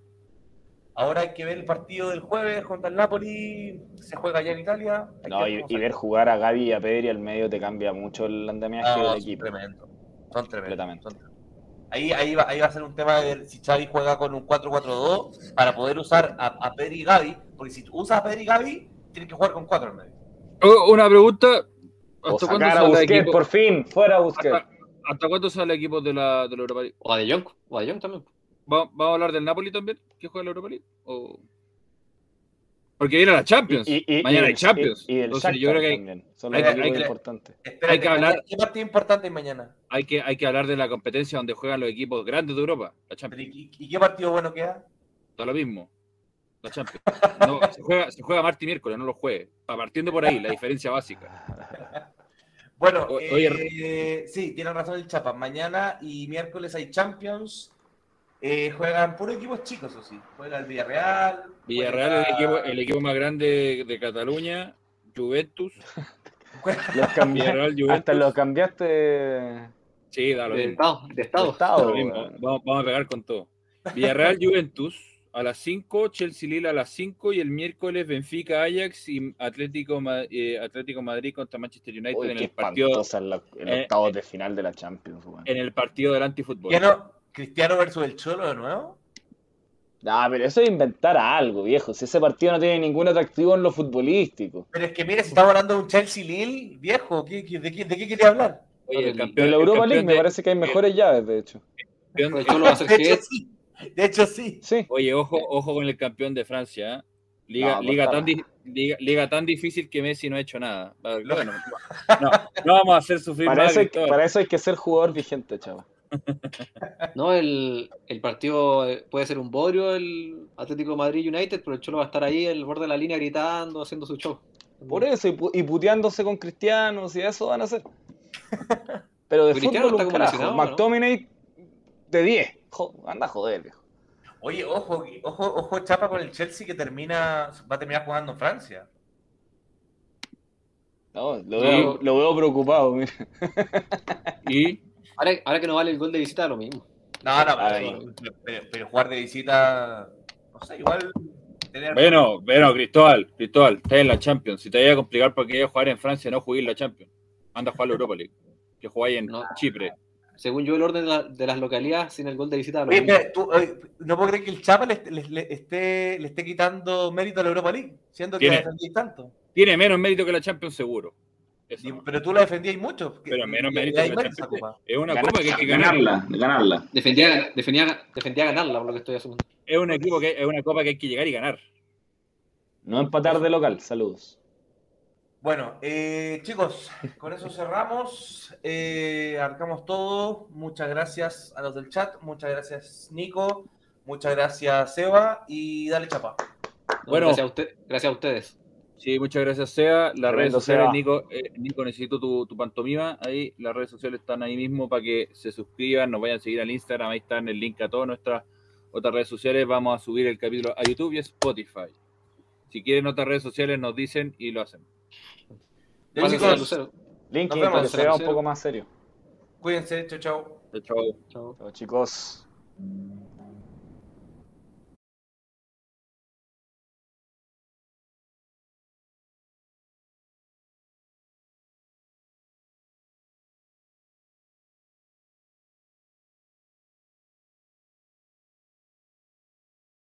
Ahora hay que ver el partido del jueves contra el Napoli. Se juega allá en Italia. No, y, ver jugar a Gaby y a Pedri al medio te cambia mucho el andamiaje No, del son equipo. tremendos. Son tremendos. Completamente. son tremendos. Ahí, ahí, va, ahí va a ser un tema de ver si Xavi juega con un 4-4-2 para poder usar a, a Pedri y Gaby. Porque si usas a Pedri y Gaby, tienes que jugar con 4 en medio. Oh, Una pregunta. O ¿Hasta cuándo sacar a sale Busquets, equipo? por fin, fuera Busquets. ¿Hasta, hasta cuándo sale equipo de la, de la Europa League? O a De Jong, o a De Jong también. ¿Va- ¿Vamos a hablar del Napoli también? ¿Que juega la Europa League? ¿O... Porque viene la Champions. Y, y- Mañana y hay el- Champions. Y, y del Entonces, yo creo que hay, también. Son hay los que- equipos hay que- importantes. Espérate, Hay que hablar- ¿Qué partido importante hay mañana? hay, que, hay que hablar de la competencia donde juegan los equipos grandes de Europa. La Champions. ¿Y, y qué partido bueno queda? Todo lo mismo. La Champions. No, se, juega, se juega martes y miércoles, no los jueves. Pa- Partiendo por ahí, la diferencia básica. Bueno, O- eh, sí, tiene razón el Chapa. Mañana y miércoles hay Champions. Eh, juegan puros equipos chicos, eso sí. Juega el Villarreal. Villarreal es el juega- equipo, el equipo más grande de Cataluña. Juventus. Los Villarreal, Juventus. Hasta los cambiaste de Sí, da lo De mismo. Estado. De de estado. estado. Lo mismo. weón. Vamos, vamos a pegar con todo. Villarreal Juventus a las 5, Chelsea Lille a las 5 y el miércoles Benfica Ajax y Atlético, eh, Atlético Madrid contra Manchester United Uy, en el partido en la- en eh, octavos de final de la Champions. en el partido del antifútbol. Cristiano, Cristiano versus el Cholo de nuevo. No, pero eso es inventar algo, viejo. Si ese partido no tiene ningún atractivo en lo futbolístico. Pero es que mire, si estamos hablando de un Chelsea Lille, viejo, ¿qué- qué- de, qué, ¿de qué quería hablar? Oye, el En campeón, En la el Europa League me de- parece que hay mejores llaves, de hecho. campeón- El Cholo va a ser De hecho, que sí. Oye, ojo, ojo con el campeón de Francia. ¿eh? Liga, No, liga, tan liga, liga tan difícil que Messi no ha hecho nada. Bueno, no, no vamos a hacer sufrir Para más eso, hay, Cristóbal. para eso hay que ser jugador vigente, chaval. No, el, el partido eh, puede ser un bodrio, el Atlético de Madrid United, pero el Cholo va a estar ahí el borde de la línea gritando, haciendo su show. Por eso, y, pu- y puteándose con cristianos y eso van a hacer. Pero de Cristiano fútbol está un como carajo. McTominay de 10. Jo- anda a joder, viejo. Oye, ojo, ojo, ojo, Chapa con el Chelsea que termina, va a terminar jugando en Francia. No, lo, veo, lo veo preocupado, mira. Y Ahora, ahora que no vale el gol de visita, lo mismo. No, no, pero, pero- pero jugar de visita, no sé, igual tener... bueno, bueno, Cristóbal, Cristóbal, estás en la Champions. Si te vaya a complicar porque querías jugar en Francia, no juguéis la Champions. Anda a jugar la Europa League. Que jugáis en No. Chipre. Según yo, el orden de, la- de las localidades sin el gol de visita, Oye, tú, oye, no puedo creer que el Chapa le, est- le- le esté, le esté quitando mérito a la Europa League, siendo que la defendíais tanto. Tiene menos mérito que la Champions, seguro. Y- pero tú la defendíais mucho. Pero menos mérito hay que la Champions. copa. Es una Ganar- copa que hay que ganar. ganarla, ganarla. Defendía, defendía, defendía ganarla, por lo que estoy asumiendo. Es un equipo que es una copa que hay que llegar y ganar. No empatar de local, saludos. Bueno, eh, chicos, con eso cerramos. Eh, arcamos todo. Muchas gracias a los del chat. Muchas gracias, Nico. Muchas gracias, Seba. Y dale chapa. No, Bueno. gracias, a usted, gracias a ustedes. Sí, muchas gracias, Sea. Las redes sociales, Seba. Nico, eh, Nico, necesito tu, tu pantomima. Ahí, las redes sociales están ahí mismo para que se suscriban, nos vayan a seguir al Instagram. Ahí están el link a todas nuestras otras redes sociales. Vamos a subir el capítulo a YouTube y a Spotify. Si quieren otras redes sociales, nos dicen y lo hacen. Al chicos, Nos vemos. para que se vea un poco más serio. cuídense. Chao, chao. Chao. Chao. Chao, chicos.